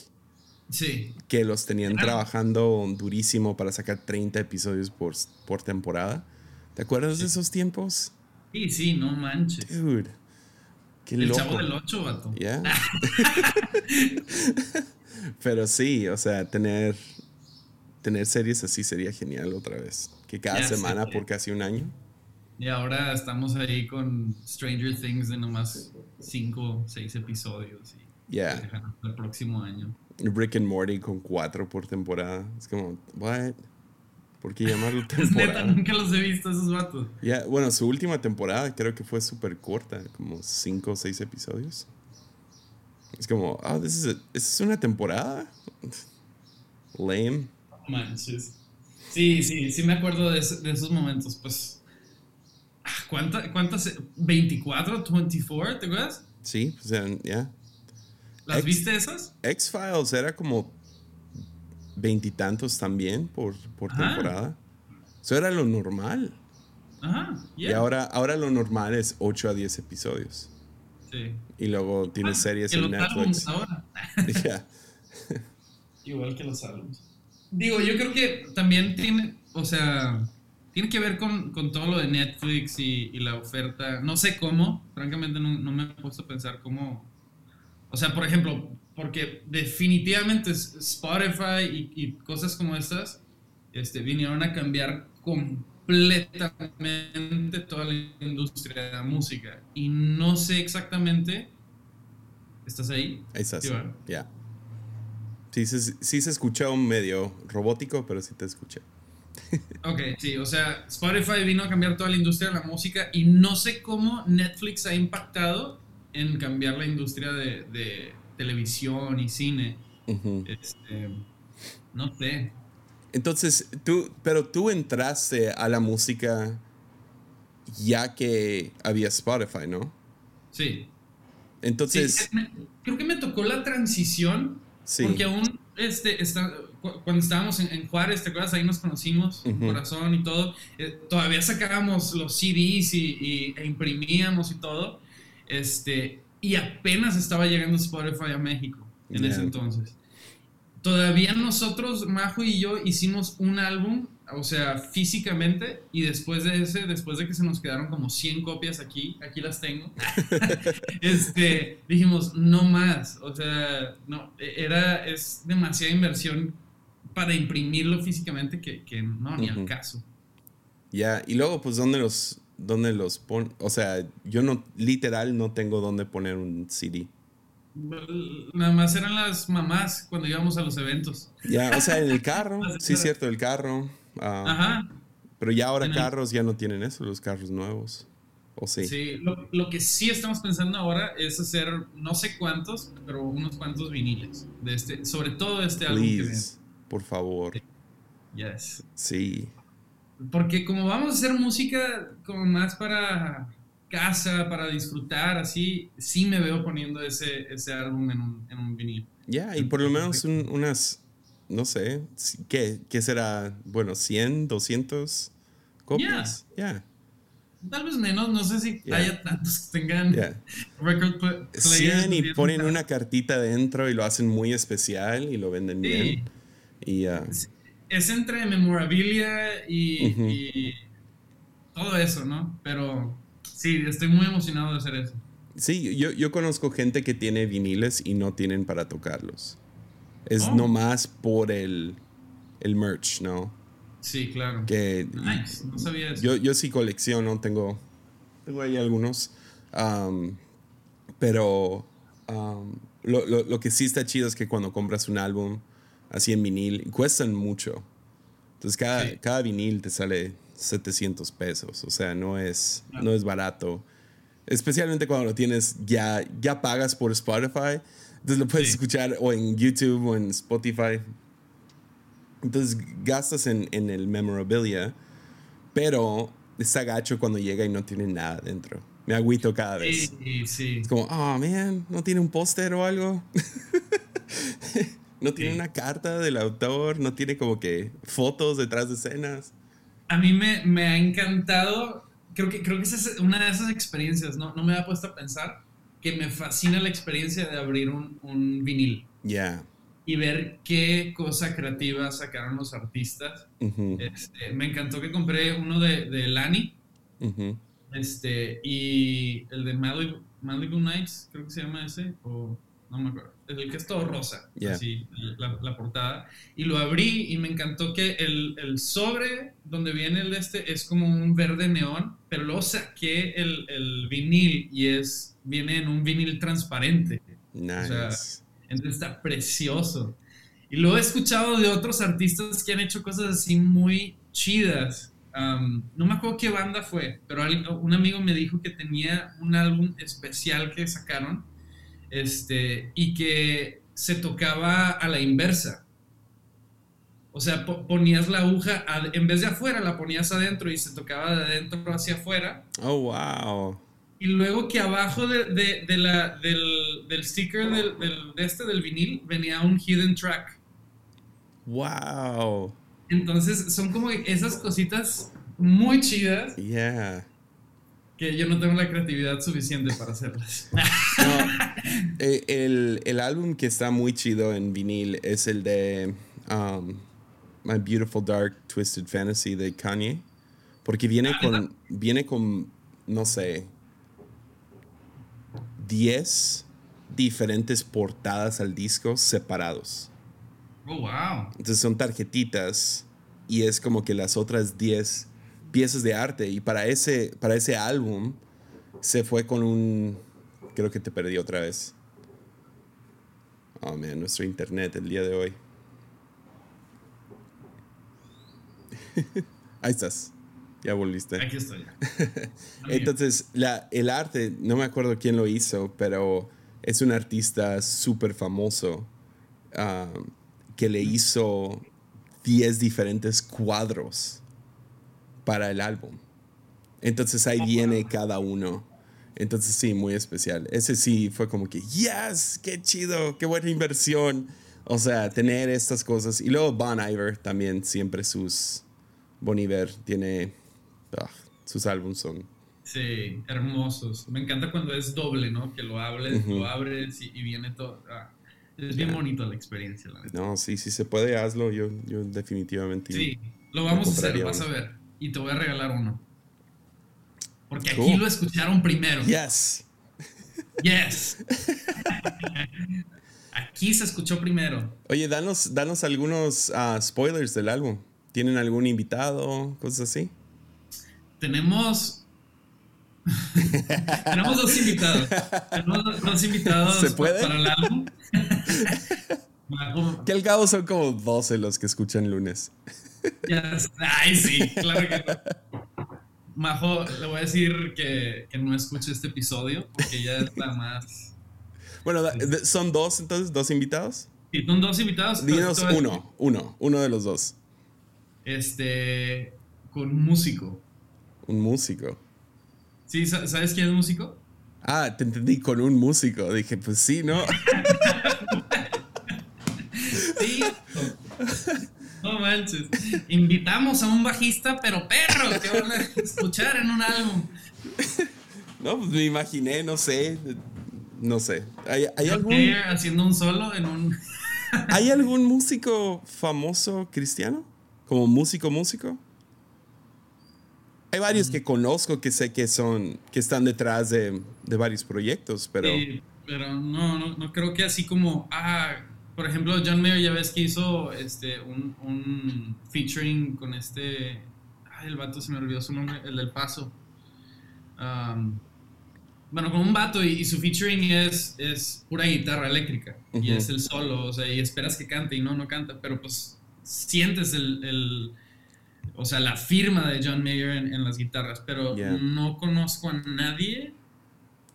Speaker 2: Sí.
Speaker 1: Que los tenían trabajando durísimo para sacar 30 episodios por, por temporada. ¿Te acuerdas de esos tiempos?
Speaker 2: Sí, sí, no manches.
Speaker 1: Dude.
Speaker 2: Qué El chavo del 8, vato.
Speaker 1: Ya. Pero sí, o sea, tener, tener series así sería genial otra vez. Que cada semana por casi un año.
Speaker 2: Y ahora estamos ahí con Stranger Things de nomás 5 o 6 episodios. Y
Speaker 1: yeah.
Speaker 2: el próximo año.
Speaker 1: Rick and Morty con cuatro por temporada. Es como, what? ¿Por qué llamarlo temporada?
Speaker 2: nunca los he visto esos vatos.
Speaker 1: Ya, bueno, su última temporada creo que fue súper corta, como cinco o seis episodios. Es como, oh, ¿esta es una temporada? Lame.
Speaker 2: Manches. Sí, sí, sí me acuerdo de, esos momentos. Pues, ah, ¿cuántas? ¿Cuántas? ¿24? ¿24? ¿Te acuerdas?
Speaker 1: Sí, pues ya.
Speaker 2: ¿Las viste esas?
Speaker 1: X-Files era como veintitantos también por, por temporada. Eso era lo normal.
Speaker 2: Ajá.
Speaker 1: Y ahora, ahora lo normal es 8 a 10 episodios.
Speaker 2: Sí.
Speaker 1: Y luego tienes ah, series en Netflix.
Speaker 2: Ahora. Igual que los álbumes. Digo, yo creo que también tiene, o sea, tiene que ver con, con todo lo de Netflix y, y, la oferta. No sé cómo, francamente no, no me he puesto a pensar cómo, o sea, por ejemplo, porque definitivamente Spotify y, cosas como estas este, vinieron a cambiar completamente toda la industria de la música. Y no sé exactamente. ¿Estás ahí?
Speaker 1: Ahí estás. Ya. Sí, sí, se escucha un medio robótico, pero sí te escuché.
Speaker 2: ok, sí, o sea, Spotify vino a cambiar toda la industria de la música y no sé cómo Netflix ha impactado en cambiar la industria de, televisión y cine. este, no sé.
Speaker 1: Entonces, tú, pero tú entraste a la música ya que había Spotify, ¿no?
Speaker 2: Sí.
Speaker 1: Entonces.
Speaker 2: creo que me tocó la transición. Sí. Porque aún este, está, cuando estábamos en, Juárez, ¿te acuerdas? Ahí nos conocimos, corazón y todo. Eh, todavía sacábamos los CDs y, e imprimíamos y todo. Este, y apenas estaba llegando Spotify a México en ese entonces. Todavía nosotros, Majo y yo, hicimos un álbum, o sea, físicamente, y después de ese, después de que se nos quedaron como 100 copias aquí, aquí las tengo, este, dijimos, no más, o sea, no, era, es demasiada inversión para imprimirlo físicamente que, que no, ni al caso.
Speaker 1: Ya, y luego, pues, ¿dónde los, dónde los pon, o sea, yo no, literal no tengo dónde poner un CD.
Speaker 2: Nada más eran las mamás cuando íbamos a los eventos.
Speaker 1: Ya, o sea, en el carro, sí cierto, el carro. Ah, Ajá. Pero ya ahora carros ya no tienen eso, los carros nuevos. ¿O sí?
Speaker 2: Sí, lo, que sí estamos pensando ahora es hacer no sé cuántos, pero unos cuantos viniles. De este, sobre todo este álbum.
Speaker 1: Please, por favor.
Speaker 2: Yes.
Speaker 1: Sí.
Speaker 2: Porque como vamos a hacer música como más para casa, para disfrutar, así, sí me veo poniendo ese, ese álbum en un, en un vinil.
Speaker 1: Ya, y por lo menos unas, no sé, ¿qué, ¿qué, será? Bueno, 100, 200 copias. Ya.
Speaker 2: Tal vez menos, no sé si haya tantos que tengan record players.
Speaker 1: 100 y ponen una cartita dentro y lo hacen muy especial y lo venden bien. Y, uh,
Speaker 2: es entre memorabilia y, todo eso, ¿no? Pero sí, estoy muy emocionado de hacer eso.
Speaker 1: Sí, yo, yo conozco gente que tiene viniles y no tienen para tocarlos. Es oh. nomás por el, el merch, ¿no?
Speaker 2: Sí, claro.
Speaker 1: Que,
Speaker 2: nice, no sabía eso.
Speaker 1: Yo, yo sí colecciono, tengo, tengo ahí algunos. Um, pero um, lo, lo, lo, que sí está chido es que cuando compras un álbum, así en vinil, cuestan mucho. Entonces cada, cada vinil te sale 700 pesos, o sea, no es, no es barato. Especialmente cuando lo tienes, ya, ya pagas por Spotify, entonces lo puedes escuchar o en YouTube o en Spotify. Entonces gastas en, en el memorabilia, pero está gacho cuando llega y no tiene nada dentro. Me agüito cada vez.
Speaker 2: Sí, sí.
Speaker 1: Es como, oh man, ¿no tiene un póster o algo? no tiene una carta del autor, no tiene como que fotos detrás de escenas.
Speaker 2: A mí me, me ha encantado, creo que, creo que esa es una de esas experiencias, ¿no? No me había puesto a pensar que me fascina la experiencia de abrir un, un vinil.
Speaker 1: Ya.
Speaker 2: Y ver qué cosa creativa sacaron los artistas. Este, me encantó que compré uno de, de Lani. Este, y el de Malibu, Malibu Nights, creo que se llama ese, o no me acuerdo el que es todo rosa, así, la, portada. Y lo abrí y me encantó que el, el, sobre donde viene el este es como un verde neón, pero luego saqué el, el vinil y es, viene en un vinil transparente.
Speaker 1: Nice.
Speaker 2: entonces está precioso. Y luego he escuchado de otros artistas que han hecho cosas así muy chidas. no me acuerdo qué banda fue, pero un amigo me dijo que tenía un álbum especial que sacaron este, y que se tocaba a la inversa. O sea, ponías la aguja, en vez de afuera, la ponías adentro y se tocaba de adentro hacia afuera.
Speaker 1: Oh, wow.
Speaker 2: Y luego que abajo de, la, del, sticker del, de este, del vinil, venía un hidden track.
Speaker 1: Wow.
Speaker 2: Entonces, son como esas cositas muy chidas.
Speaker 1: Yeah
Speaker 2: que yo no tengo la creatividad suficiente para hacerlas.
Speaker 1: Eh, el, el, álbum que está muy chido en vinil es el de um, My Beautiful Dark Twisted Fantasy de Kanye. Porque viene ah, con, viene con, no sé, 10 diferentes portadas al disco separados.
Speaker 2: Oh, wow.
Speaker 1: Entonces son tarjetitas y es como que las otras 10 piezas de arte. Y para ese, para ese álbum se fue con un... Creo que te perdí otra vez. Oh, man, nuestro internet el día de hoy. Ahí estás. Ya volviste.
Speaker 2: Aquí estoy.
Speaker 1: Entonces, la, el arte, no me acuerdo quién lo hizo, pero es un artista súper famoso ah, que le hizo 10 diferentes cuadros para el álbum. Entonces ahí viene cada uno. Entonces sí, muy especial. Ese sí fue como que, yes, qué chido, qué buena inversión. O sea, tener estas cosas. Y luego Bon Iver también, siempre sus... Bon Iver tiene... Ah, sus álbumes son...
Speaker 2: Sí, hermosos. Me encanta cuando es doble, ¿no? Que lo hables, lo abres y, viene todo... Ah, es bien bonito la experiencia, la
Speaker 1: No, sí, sí se puede, hazlo. Yo, yo definitivamente...
Speaker 2: Sí, lo vamos a hacer, vas a ver y te voy a regalar uno. Porque aquí lo escucharon primero.
Speaker 1: Yes.
Speaker 2: Yes. aquí se escuchó primero.
Speaker 1: Oye, danos, danos algunos ah, spoilers del álbum. ¿Tienen algún invitado? Cosas así.
Speaker 2: Tenemos. Tenemos dos invitados. Tenemos dos invitados
Speaker 1: ¿Se puede?
Speaker 2: para el álbum.
Speaker 1: que al cabo son como 12 los que escuchan lunes.
Speaker 2: Ay, sí, claro que no. Majo, le voy a decir que, que no escuche este episodio porque ya está más.
Speaker 1: Bueno, ¿son dos entonces? ¿Dos invitados?
Speaker 2: Sí, son dos invitados.
Speaker 1: Dinos uno, uno, uno de los dos.
Speaker 2: Este. Con músico.
Speaker 1: Un músico.
Speaker 2: Sí, ¿sabes quién es músico?
Speaker 1: Ah, te entendí con un músico. Dije, pues sí, ¿no?
Speaker 2: sí. No manches. Invitamos a un bajista, pero perro, que van a escuchar en un álbum.
Speaker 1: No, pues me imaginé, no sé. No sé. ¿Hay, hay algún.
Speaker 2: haciendo un solo en un.
Speaker 1: ¿Hay algún músico famoso cristiano? ¿Como músico, músico? Hay varios que conozco que sé que son. que están detrás de, de varios proyectos, pero. Sí,
Speaker 2: pero no, no, no creo que así como. Ah, por ejemplo, John Mayer ya ves que hizo este, un, un featuring con este. Ay, el vato se me olvidó su nombre, el del paso. bueno, con un vato y, su featuring es, es pura guitarra eléctrica. Y es el solo, o sea, y esperas que cante y no, no canta, pero pues sientes el, el, o sea, la firma de John Mayer en, las guitarras, pero no conozco a nadie,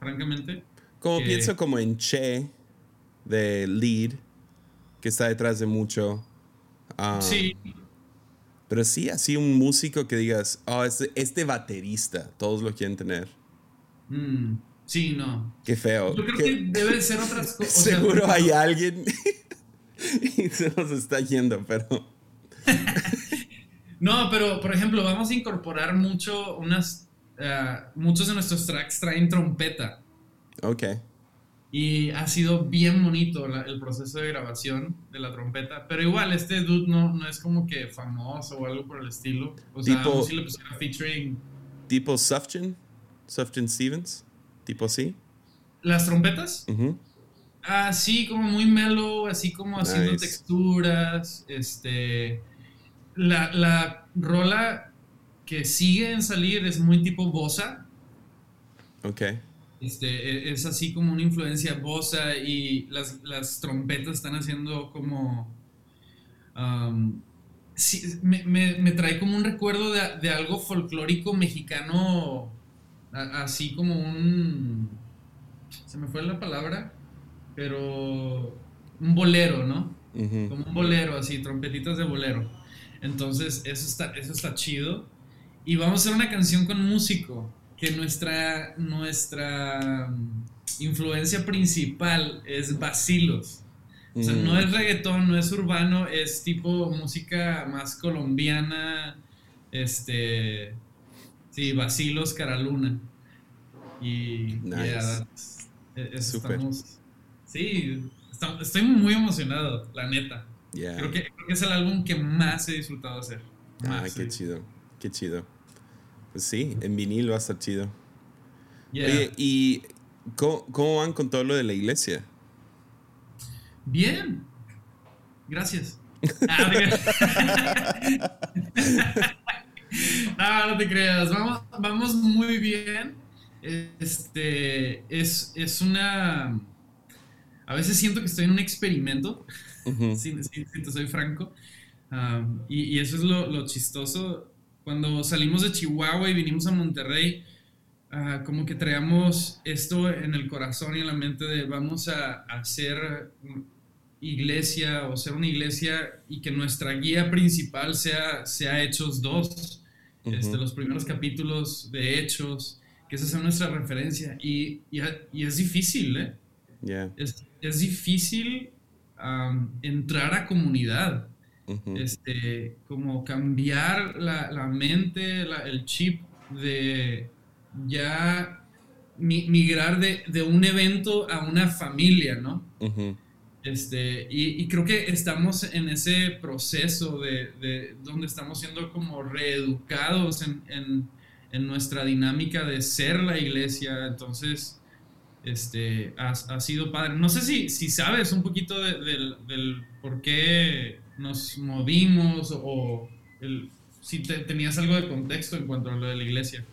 Speaker 2: francamente.
Speaker 1: Como pienso como en Che, de lead, que está detrás de mucho. Um, sí. Pero sí, así un músico que digas, oh, este, este baterista, todos lo quieren tener.
Speaker 2: Mm, sí, no.
Speaker 1: Qué feo.
Speaker 2: Yo creo que deben ser otras cosas.
Speaker 1: Seguro hay alguien y se nos está yendo, pero.
Speaker 2: no, pero por ejemplo, vamos a incorporar mucho unas. Eh, muchos de nuestros tracks traen trompeta.
Speaker 1: Ok.
Speaker 2: Y ha sido bien bonito el proceso de grabación de la trompeta. Pero igual, este dude no, no es como que famoso o algo por el estilo. O sea, tipo, le pusieron featuring.
Speaker 1: ¿Tipo Sufjan? ¿Sufjan Stevens? ¿Tipo así?
Speaker 2: ¿Las trompetas? Ah, sí, como muy mellow, así como haciendo texturas. Este. La, la rola que sigue en salir es muy tipo bossa.
Speaker 1: Ok.
Speaker 2: Este, e, es así como una influencia bosa y las, trompetas están haciendo como... me, trae como un recuerdo de, algo folclórico mexicano, así como un... Se me fue la palabra, pero un bolero, ¿no? Como un bolero, así, trompetitas de bolero. Entonces, eso está, eso está chido. Y vamos a hacer una canción con músico que nuestra, nuestra mm, influencia principal es Basilos. O sea, no es reggaetón, no es urbano, es tipo música más colombiana, este, sí, Basilos, Caraluna. Y nice. E, estamos, sí, estoy muy emocionado, la neta. Creo, que, creo, que, es el álbum que más he disfrutado hacer.
Speaker 1: Ah, qué chido, qué chido. Pues sí, en vinil va a estar chido. Oye, ¿y cómo, van con todo lo de la iglesia?
Speaker 2: Bien. Gracias. Ah, no, no te creas. Vamos, vamos muy bien. Este es, es una. A veces siento que estoy en un experimento. si, te soy franco. Ah, y, eso es lo, lo chistoso cuando salimos de Chihuahua y vinimos a Monterrey, ah, como que traíamos esto en el corazón y en la mente de vamos a, hacer iglesia o ser una iglesia y que nuestra guía principal sea, sea Hechos 2, este, los primeros capítulos de Hechos, que esa sea nuestra referencia. Y, y, es difícil, ¿eh? Es, es, difícil entrar a comunidad este, como cambiar la, mente, el chip de ya migrar de, un evento a una familia, ¿no? Este, y, creo que estamos en ese proceso de, donde estamos siendo como reeducados en, nuestra dinámica de ser la iglesia. Entonces, este, ha, sido padre. No sé si, si sabes un poquito del por qué nos movimos o si tenías algo de contexto en cuanto a lo de la iglesia.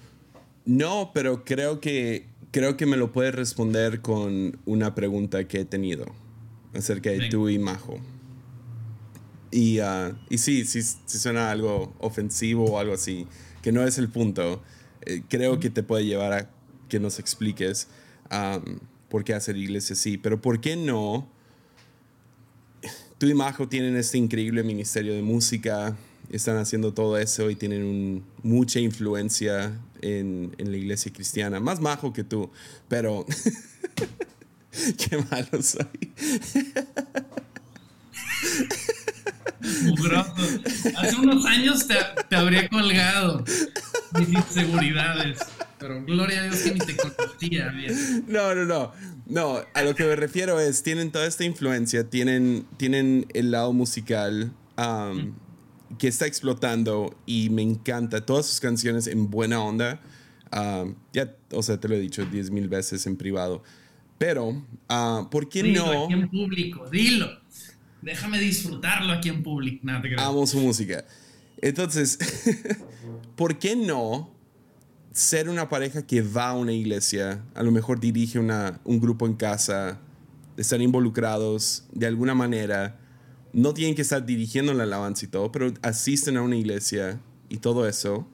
Speaker 1: No, pero creo que, creo que me lo puedes responder con una pregunta que he tenido acerca de tú y Majo. Y, uh, y sí, sí, suena algo ofensivo o algo así, que no es el punto. Eh, creo que te puede llevar a que nos expliques por qué hacer iglesia así, pero ¿por qué no tú y Majo tienen este increíble ministerio de música, están haciendo todo eso y tienen mucha influencia en, la iglesia cristiana. Más Majo que tú, pero qué malo soy.
Speaker 2: Hace unos años te habría colgado mis inseguridades. Pero gloria a Dios que ni te conocía bien.
Speaker 1: No, no, no. No, a lo que me refiero es, tienen toda esta influencia, tienen, tienen el lado musical que está explotando y me encanta. Todas sus canciones en buena onda. ya, o sea, te lo he dicho diez mil veces en privado. Pero, uh, ¿por qué
Speaker 2: dilo
Speaker 1: no?
Speaker 2: Aquí en público, dilo. Déjame disfrutarlo aquí en público.
Speaker 1: Amo su música. Entonces, ¿por qué no ser una pareja que va a una iglesia, a lo mejor dirige una, un grupo en casa, están involucrados de alguna manera, no tienen que estar dirigiendo la alabanza y todo, pero asisten a una iglesia y todo eso,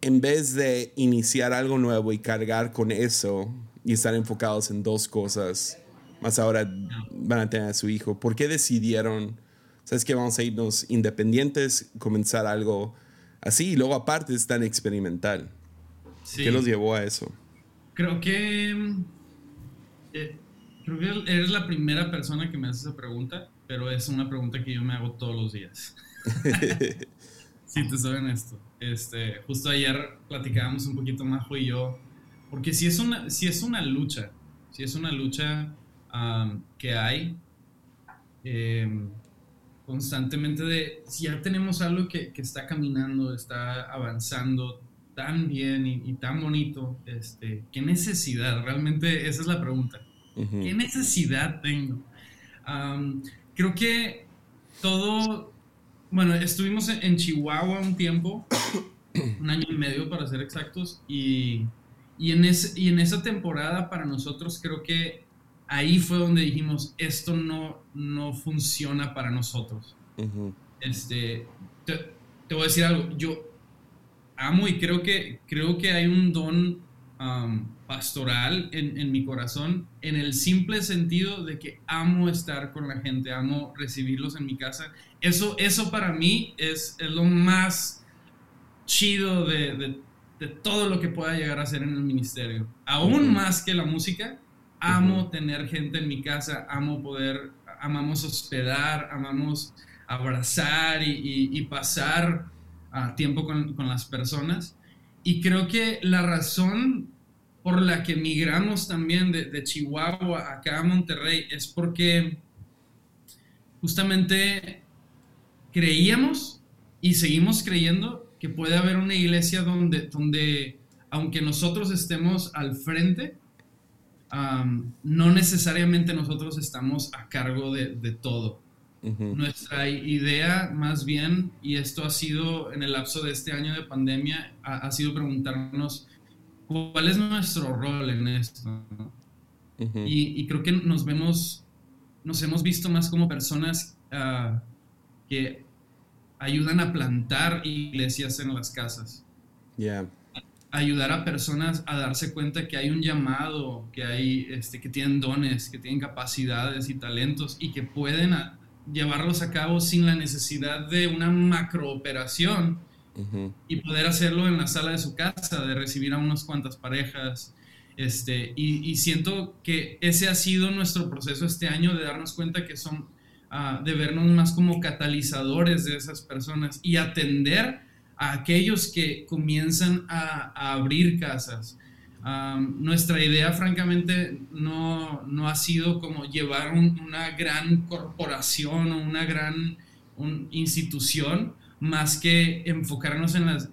Speaker 1: en vez de iniciar algo nuevo y cargar con eso y estar enfocados en dos cosas, más ahora van a tener a su hijo, ¿por qué decidieron, sabes que vamos a irnos independientes, comenzar algo así y luego aparte es tan experimental? ¿Qué los llevó a eso?
Speaker 2: Creo que... Eh, creo que eres la primera persona que me hace esa pregunta, pero es una pregunta que yo me hago todos los días. si te saben esto. Este, justo ayer platicábamos un poquito Majo y yo, porque si es una, si es una lucha, si es una lucha que hay em, constantemente de si ya tenemos algo que, que, está caminando, está avanzando tan bien y, tan bonito, este, ¿qué necesidad? Realmente esa es la pregunta. ¿Qué necesidad tengo? creo que todo bueno, estuvimos en Chihuahua un tiempo, un año y medio para ser exactos, y, en ese, y en esa temporada para nosotros creo que ahí fue donde dijimos, esto no, no funciona para nosotros. este, te, voy a decir algo, yo amo y creo que, creo que hay un don pastoral en, mi corazón, en el simple sentido de que amo estar con la gente, amo recibirlos en mi casa. Eso, eso para mí es, es lo más chido de, de, todo lo que pueda llegar a ser en el ministerio. Aún más que la música, amo tener gente en mi casa, amo poder, amamos hospedar, amamos abrazar y, pasar ah, tiempo con, con las personas. Y creo que la razón por la que migramos también de, Chihuahua acá a Monterrey es porque justamente creíamos y seguimos creyendo que puede haber una iglesia donde, donde aunque nosotros estemos al frente, no necesariamente nosotros estamos a cargo de, todo. Nuestra idea más bien, y esto ha sido en el lapso de este año de pandemia, ha sido preguntarnos, ¿Cuál es nuestro rol en esto? y, creo que nos vemos, nos hemos visto más como personas ah, que ayudan a plantar iglesias en las casas. Ayudar a personas a darse cuenta que hay un llamado, que hay, este, que tienen dones, que tienen capacidades y talentos y que pueden llevarlos a cabo sin la necesidad de una macrooperación y poder hacerlo en la sala de su casa, de recibir a unas cuantas parejas. Este, y, siento que ese ha sido nuestro proceso este año de darnos cuenta que son, uh, de vernos más como catalizadores de esas personas y atender a aquellos que comienzan a, abrir casas. nuestra idea, francamente, no, no, ha sido como llevar una gran corporación o una gran institución más que enfocarnos en las,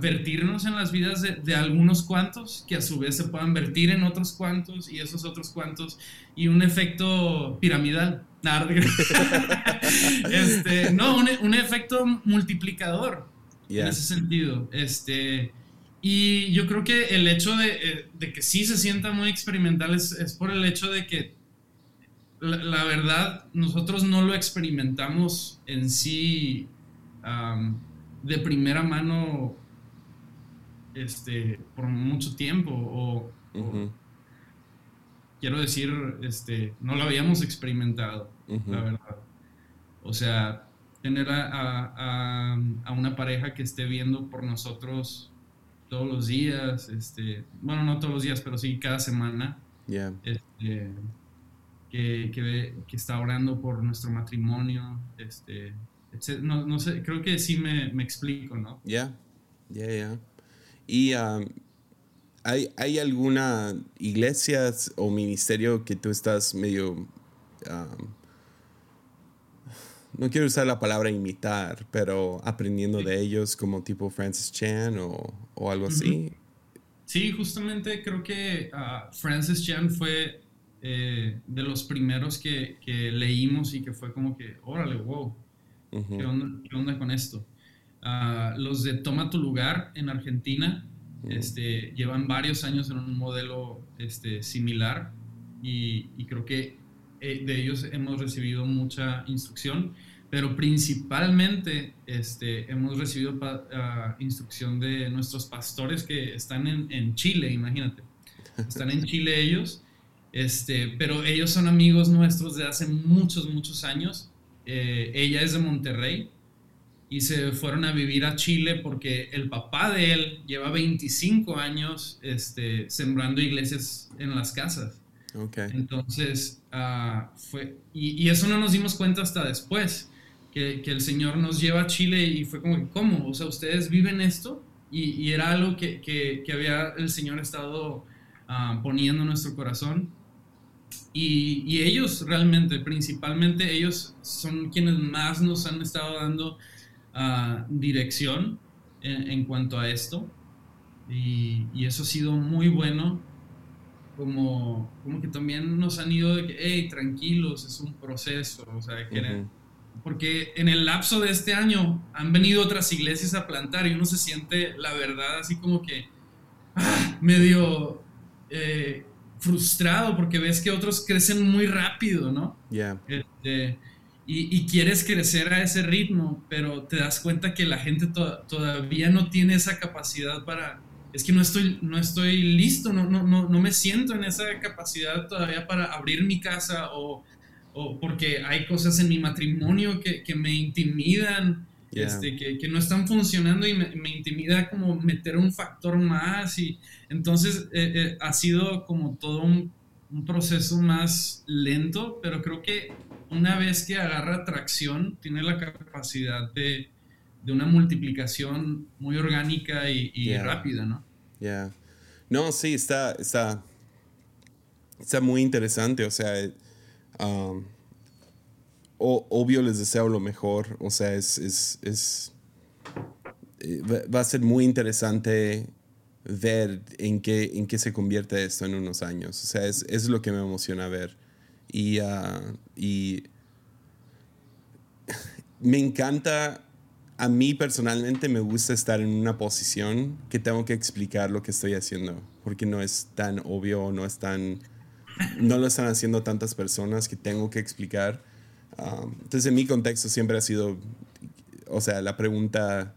Speaker 2: vertirnos en las vidas de, algunos cuantos que a su vez se puedan vertir en otros cuantos y esos otros cuantos y un efecto piramidal. este, no, un, efecto multiplicador en ese sentido. Este, y yo creo que el hecho de, eh, de que sí se sienta muy experimental es, es por el hecho de que la, la, verdad nosotros no lo experimentamos en sí de primera mano este, por mucho tiempo o, quiero decir, este, no lo habíamos experimentado, la verdad. O sea, tener a, una pareja que esté viendo por nosotros todos los días, este, bueno, no todos los días, pero sí cada semana. Este, que, que, está orando por nuestro matrimonio, este, no, no sé, creo que sí me, me explico, ¿no?
Speaker 1: Ya, ya, ya. ¿Y um, ¿hay, hay alguna iglesia o ministerio que tú estás medio... Um, no quiero usar la palabra imitar, pero aprendiendo de ellos como tipo Francis Chan o, o algo así?
Speaker 2: Sí, justamente creo que uh, Francis Chan fue eh, de los primeros que, que, leímos y que fue como que, órale, wow, ¿Qué, onda, con esto? Ah, los de Toma tu lugar en Argentina este, llevan varios años en un modelo este, similar y, creo que eh, de ellos hemos recibido mucha instrucción. pero principalmente este, hemos recibido ah, instrucción de nuestros pastores que están en, Chile, imagínate. Están en Chile ellos, este, pero ellos son amigos nuestros de hace muchos, muchos años. Eh, ella es de Monterrey y se fueron a vivir a Chile porque el papá de él lleva 25 años este, sembrando iglesias en las casas. Okay. Entonces, uh, fue, y, y, eso no nos dimos cuenta hasta después, que, que, el Señor nos lleva a Chile y fue como, ¿cómo? O sea, ¿ustedes viven esto? Y, y era algo que, que, que, había el Señor estado uh, poniendo en nuestro corazón. Y, y, ellos realmente, principalmente ellos son quienes más nos han estado dando dirección en, cuanto a esto. Y, eso ha sido muy bueno. Como, como que también nos han ido de que, hey, tranquilos, es un proceso. O sea, porque en el lapso de este año han venido otras iglesias a plantar y uno se siente, la verdad, así como que ah, medio eh, frustrado porque ves que otros crecen muy rápido, ¿no?
Speaker 1: Ya.
Speaker 2: Este, y, quieres crecer a ese ritmo, pero te das cuenta que la gente todavía no tiene esa capacidad para... Es que no estoy, no estoy listo, no, no, no, no me siento en esa capacidad todavía para abrir mi casa o, o porque hay cosas en mi matrimonio que, que me intimidan, este, que, que, no están funcionando y me, me, intimida como meter un factor más. Y entonces eh, eh, ha sido como todo un, un proceso más lento, pero creo que una vez que agarra tracción, tiene la capacidad de, de una multiplicación muy orgánica y, rápida, ¿no?
Speaker 1: Ya. No, sí, está, está, está muy interesante, o sea, um, obvio les deseo lo mejor, o sea, es, es, es eh, va a ser muy interesante ver en qué, en qué se convierte esto en unos años. O sea, es, es lo que me emociona ver. Y, ah, y me encanta, a mí personalmente me gusta estar en una posición que tengo que explicar lo que estoy haciendo, porque no es tan obvio, no es tan, no lo están haciendo tantas personas que tengo que explicar. Ah, entonces en mi contexto siempre ha sido, o sea, la pregunta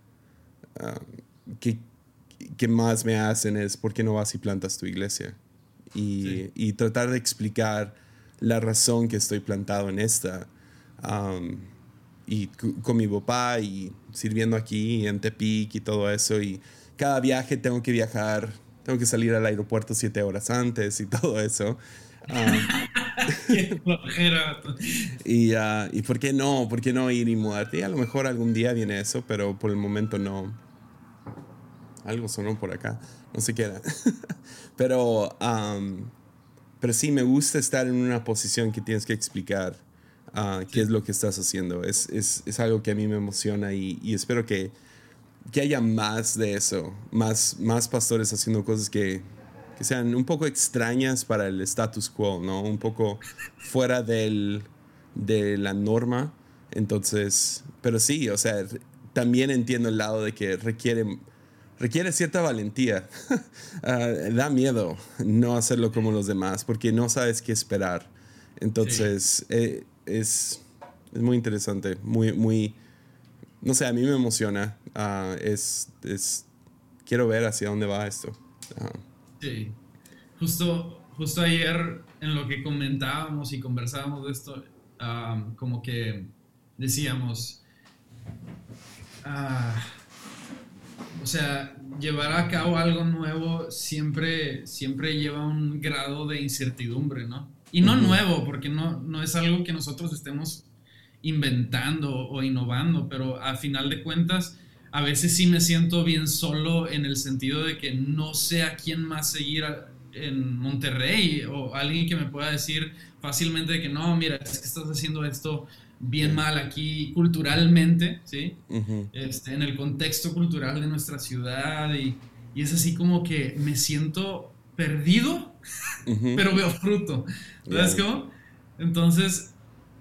Speaker 1: uh, que, que, más me hacen es, ¿por qué no vas y plantas tu iglesia? Y, y tratar de explicar la razón que estoy plantado en esta. y con mi papá y sirviendo aquí en Tepic y todo eso. Y cada viaje tengo que viajar, tengo que salir al aeropuerto siete horas antes y todo eso. y, uh, y por qué no, por qué no ir y mudarte. Y a lo mejor algún día viene eso, pero por el momento no. Algo sonó por acá, no se queda. pero pero sí, me gusta estar en una posición que tienes que explicar uh, qué es lo que estás haciendo. Es, es, es, algo que a mí me emociona y, y espero que, que, haya más de eso, más, más pastores haciendo cosas que, que, sean un poco extrañas para el status quo, ¿no? Un poco fuera del, de la norma. Entonces, pero sí, o sea, también entiendo el lado de que requiere requiere cierta valentía. Ah, da miedo no hacerlo como los demás porque no sabes qué esperar. Entonces, eh, es, es, muy interesante, muy, muy, no sé, a mí me emociona. Ah, es, es, quiero ver hacia dónde va esto.
Speaker 2: Ah. Sí, justo, justo ayer en lo que comentábamos y conversábamos de esto, como que decíamos, o sea, llevar a cabo algo nuevo siempre, siempre lleva un grado de incertidumbre, ¿no? Y no nuevo, porque no, no es algo que nosotros estemos inventando o innovando, pero a final de cuentas, a veces sí me siento bien solo en el sentido de que no sé a quién más seguir en Monterrey o alguien que me pueda decir fácilmente que no, mira, es que estás haciendo esto bien mal aquí culturalmente, ¿sí? este, en el contexto cultural de nuestra ciudad y, y, es así como que me siento perdido, pero veo fruto. ¿Sabes cómo? Entonces,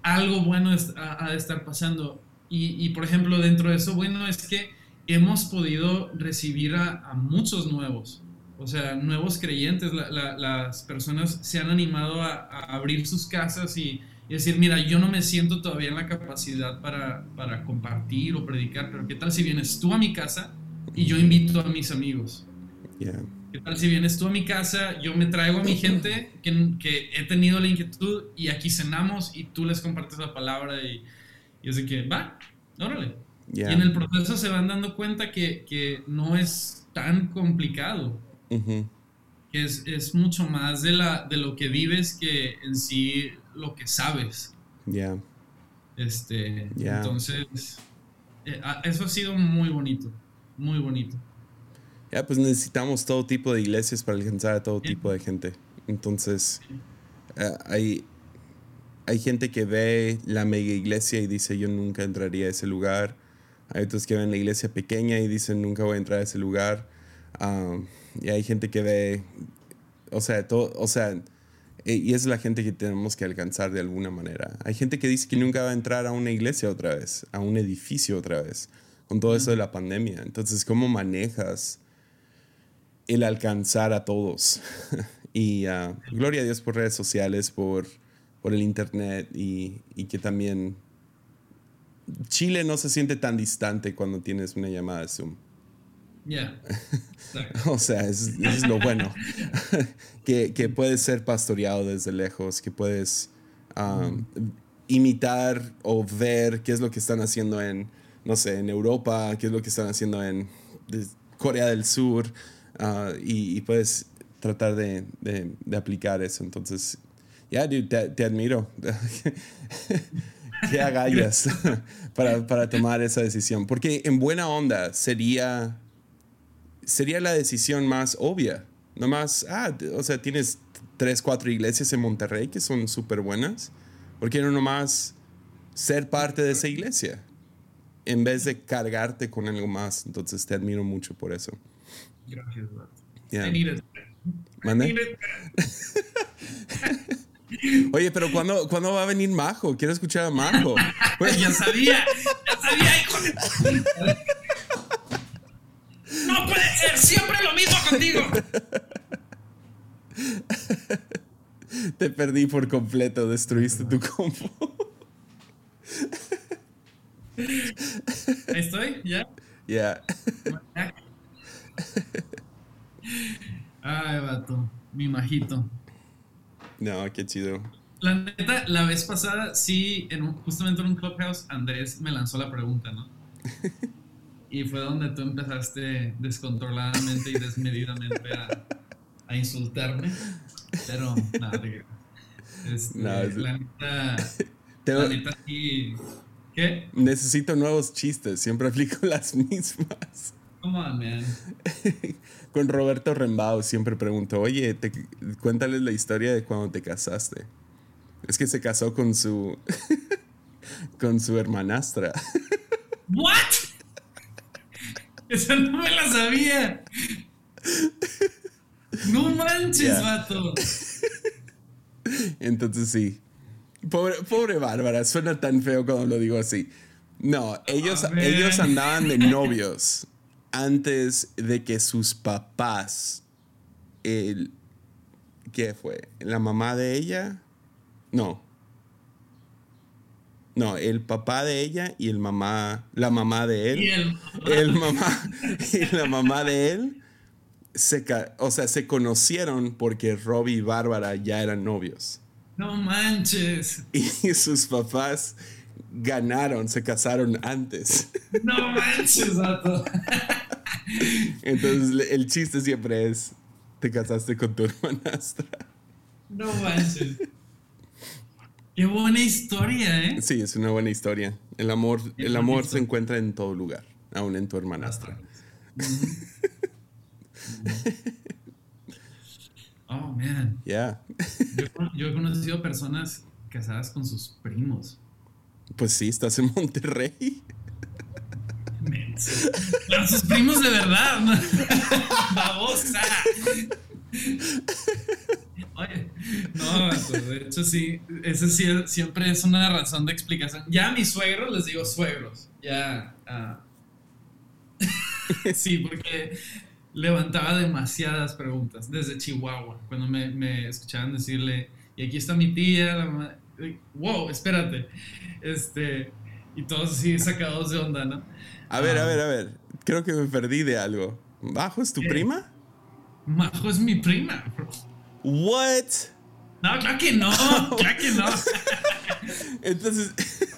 Speaker 2: algo bueno ha, de estar pasando. Y, y, por ejemplo, dentro de eso bueno es que hemos podido recibir a, a muchos nuevos. O sea, nuevos creyentes, las personas se han animado a, a abrir sus casas y, y decir, mira, yo no me siento todavía en la capacidad para, para compartir o predicar, pero ¿qué tal si vienes tú a mi casa y yo invito a mis amigos? ¿Qué tal si vienes tú a mi casa, yo me traigo a mi gente que, que he tenido la inquietud y aquí cenamos y tú les compartes la palabra y, y es que, va, órale. Y en el proceso se van dando cuenta que, que no es tan complicado. Que es, es, mucho más de, la, de lo que vives que en sí lo que sabes. Ya. Este, Entonces, eh, ah, eso ha sido muy bonito, muy bonito.
Speaker 1: Ya, pues necesitamos todo tipo de iglesias para alcanzar a todo tipo de gente. Entonces, hay, hay gente que ve la mega iglesia y dice, yo nunca entraría a ese lugar. Hay otros que ven la iglesia pequeña y dicen, nunca voy a entrar a ese lugar. Y hay gente que ve, o sea, todo, o sea, e, y es la gente que tenemos que alcanzar de alguna manera. Hay gente que dice que nunca va a entrar a una iglesia otra vez, a un edificio otra vez, con todo eso de la pandemia. Entonces, ¿cómo manejas el alcanzar a todos. y uh, gloria a Dios por redes sociales, por, por el internet y, y, que también Chile no se siente tan distante cuando tienes una llamada de Zoom. Yeah. o sea, es, es, lo bueno. que, que, puedes ser pastoreado desde lejos, que puedes um, imitar o ver qué es lo que están haciendo en, no sé, en Europa, qué es lo que están haciendo en Corea del Sur. Ah, y, puedes tratar de, de, aplicar eso. Entonces, ya, te, admiro. Qué agallas para, para, tomar esa decisión. Porque en buena onda sería, sería la decisión más obvia. Nomás, ah, o sea, tienes tres, cuatro iglesias en Monterrey que son súper buenas. ¿Por qué no nomás ser parte de esa iglesia? En vez de cargarte con algo más. Entonces te admiro mucho por eso. Gracias, Oye, pero ¿cuándo, ¿cuándo, va a venir Majo? Quiero escuchar a Majo.
Speaker 2: ya sabía, ya sabía, hijo de... No puede ser siempre lo mismo contigo.
Speaker 1: Te perdí por completo, destruiste tu combo.
Speaker 2: Ahí estoy, ¿ya?
Speaker 1: Ya.
Speaker 2: Ay, vato, mi majito.
Speaker 1: No, qué chido.
Speaker 2: La neta, la vez pasada, sí, en justamente en un clubhouse, Andrés me lanzó la pregunta, ¿no? y fue donde tú empezaste descontroladamente y desmedidamente a, a insultarme. Pero, nada, este, no, la neta, la neta sí. ¿Qué?
Speaker 1: Necesito nuevos chistes, siempre aplico las mismas.
Speaker 2: Come on, man.
Speaker 1: Con Roberto Rembao siempre pregunto, oye, te, cuéntales la historia de cuando te casaste. Es que se casó con su. con su hermanastra.
Speaker 2: ¿What? Esa no me la sabía. No manches, vato.
Speaker 1: Entonces sí. Pobre, pobre Bárbara, suena tan feo cuando lo digo así. No, ellos, ellos andaban de novios antes de que sus papás, el, ¿qué fue? ¿La mamá de ella? No. No, el papá de ella y el mamá, la mamá de él. Y el, mamá y la mamá de él se, o sea, se conocieron porque Robbie y Bárbara ya eran novios.
Speaker 2: No manches.
Speaker 1: Y sus papás ganaron, se casaron antes.
Speaker 2: No manches, vato.
Speaker 1: Entonces el chiste siempre es, te casaste con tu hermanastra.
Speaker 2: No manches. Qué buena historia, ¿eh?
Speaker 1: Sí, es una buena historia. El amor, el amor se encuentra en todo lugar, aún en tu hermanastra.
Speaker 2: oh, man.
Speaker 1: Yeah.
Speaker 2: yo he conocido personas casadas con sus primos.
Speaker 1: Pues sí, estás en Monterrey.
Speaker 2: Con sus primos de verdad. Babosa. Oye, no, de hecho sí, sí siempre es una razón de explicación. Ya a mis suegros les digo suegros. Ya. Ah. sí, porque levantaba demasiadas preguntas desde Chihuahua. Cuando me, me escuchaban decirle, y aquí está mi tía, wow, espérate. Este, y todos así sacados de onda, ¿no?
Speaker 1: A ver, a ah. ver, a ver. Creo que me perdí de algo. ¿Bajo es tu prima?
Speaker 2: Majo es mi prima,
Speaker 1: What?
Speaker 2: No, claro que no, claro que no.
Speaker 1: Entonces.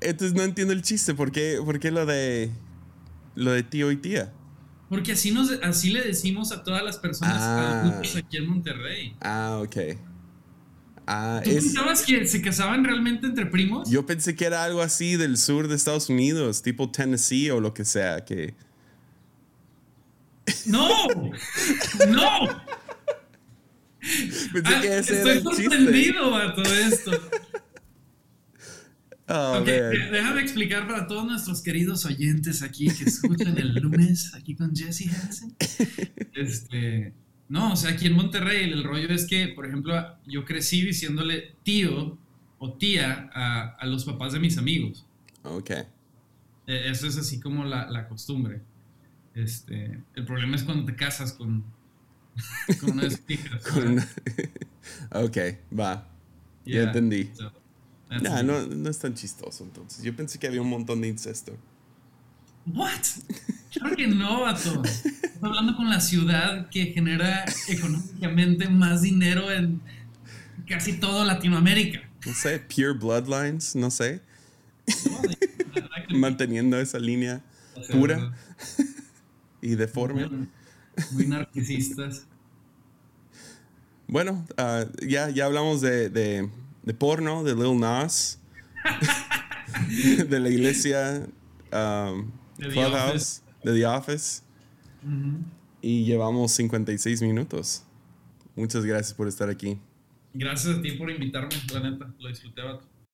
Speaker 1: Entonces no entiendo el chiste. ¿Por qué, por qué lo de. lo de tío y tía?
Speaker 2: Porque así, nos, así le decimos a todas las personas ah. aquí en Monterrey.
Speaker 1: Ah, ok.
Speaker 2: Ah, ¿Tú pensabas que se casaban realmente entre primos?
Speaker 1: Yo pensé que era algo así del sur de Estados Unidos, tipo Tennessee o lo que sea, que...
Speaker 2: ¡No! ¡No! Pensé que ese estoy sorprendido a todo esto. Oh, déjame explicar para todos nuestros queridos oyentes aquí que escuchan el lunes aquí con Jesse Hansen. Este, no, o sea, aquí en Monterrey el rollo es que, por ejemplo, yo crecí diciéndole tío o tía a, los papás de mis amigos.
Speaker 1: Ok.
Speaker 2: E, eso es así como la, costumbre. Este, el problema es cuando te casas con, con una de
Speaker 1: ok, va. ya entendí. No, no, es tan chistoso entonces. Yo pensé que había un montón de incesto.
Speaker 2: ¿What? Claro que no, vato. Estoy hablando con la ciudad que genera económicamente más dinero en casi todo Latinoamérica.
Speaker 1: No sé, Pure Bloodlines, no sé. Manteniendo esa línea pura y deforme.
Speaker 2: Muy, narcisistas.
Speaker 1: Bueno, ah, ya, ya hablamos de de porno, de Lil Nas, de la iglesia um, Clubhouse, de The Office. Y llevamos 56 minutos. Muchas gracias por estar aquí.
Speaker 2: Gracias a ti por invitarme, la neta. Lo disfruté,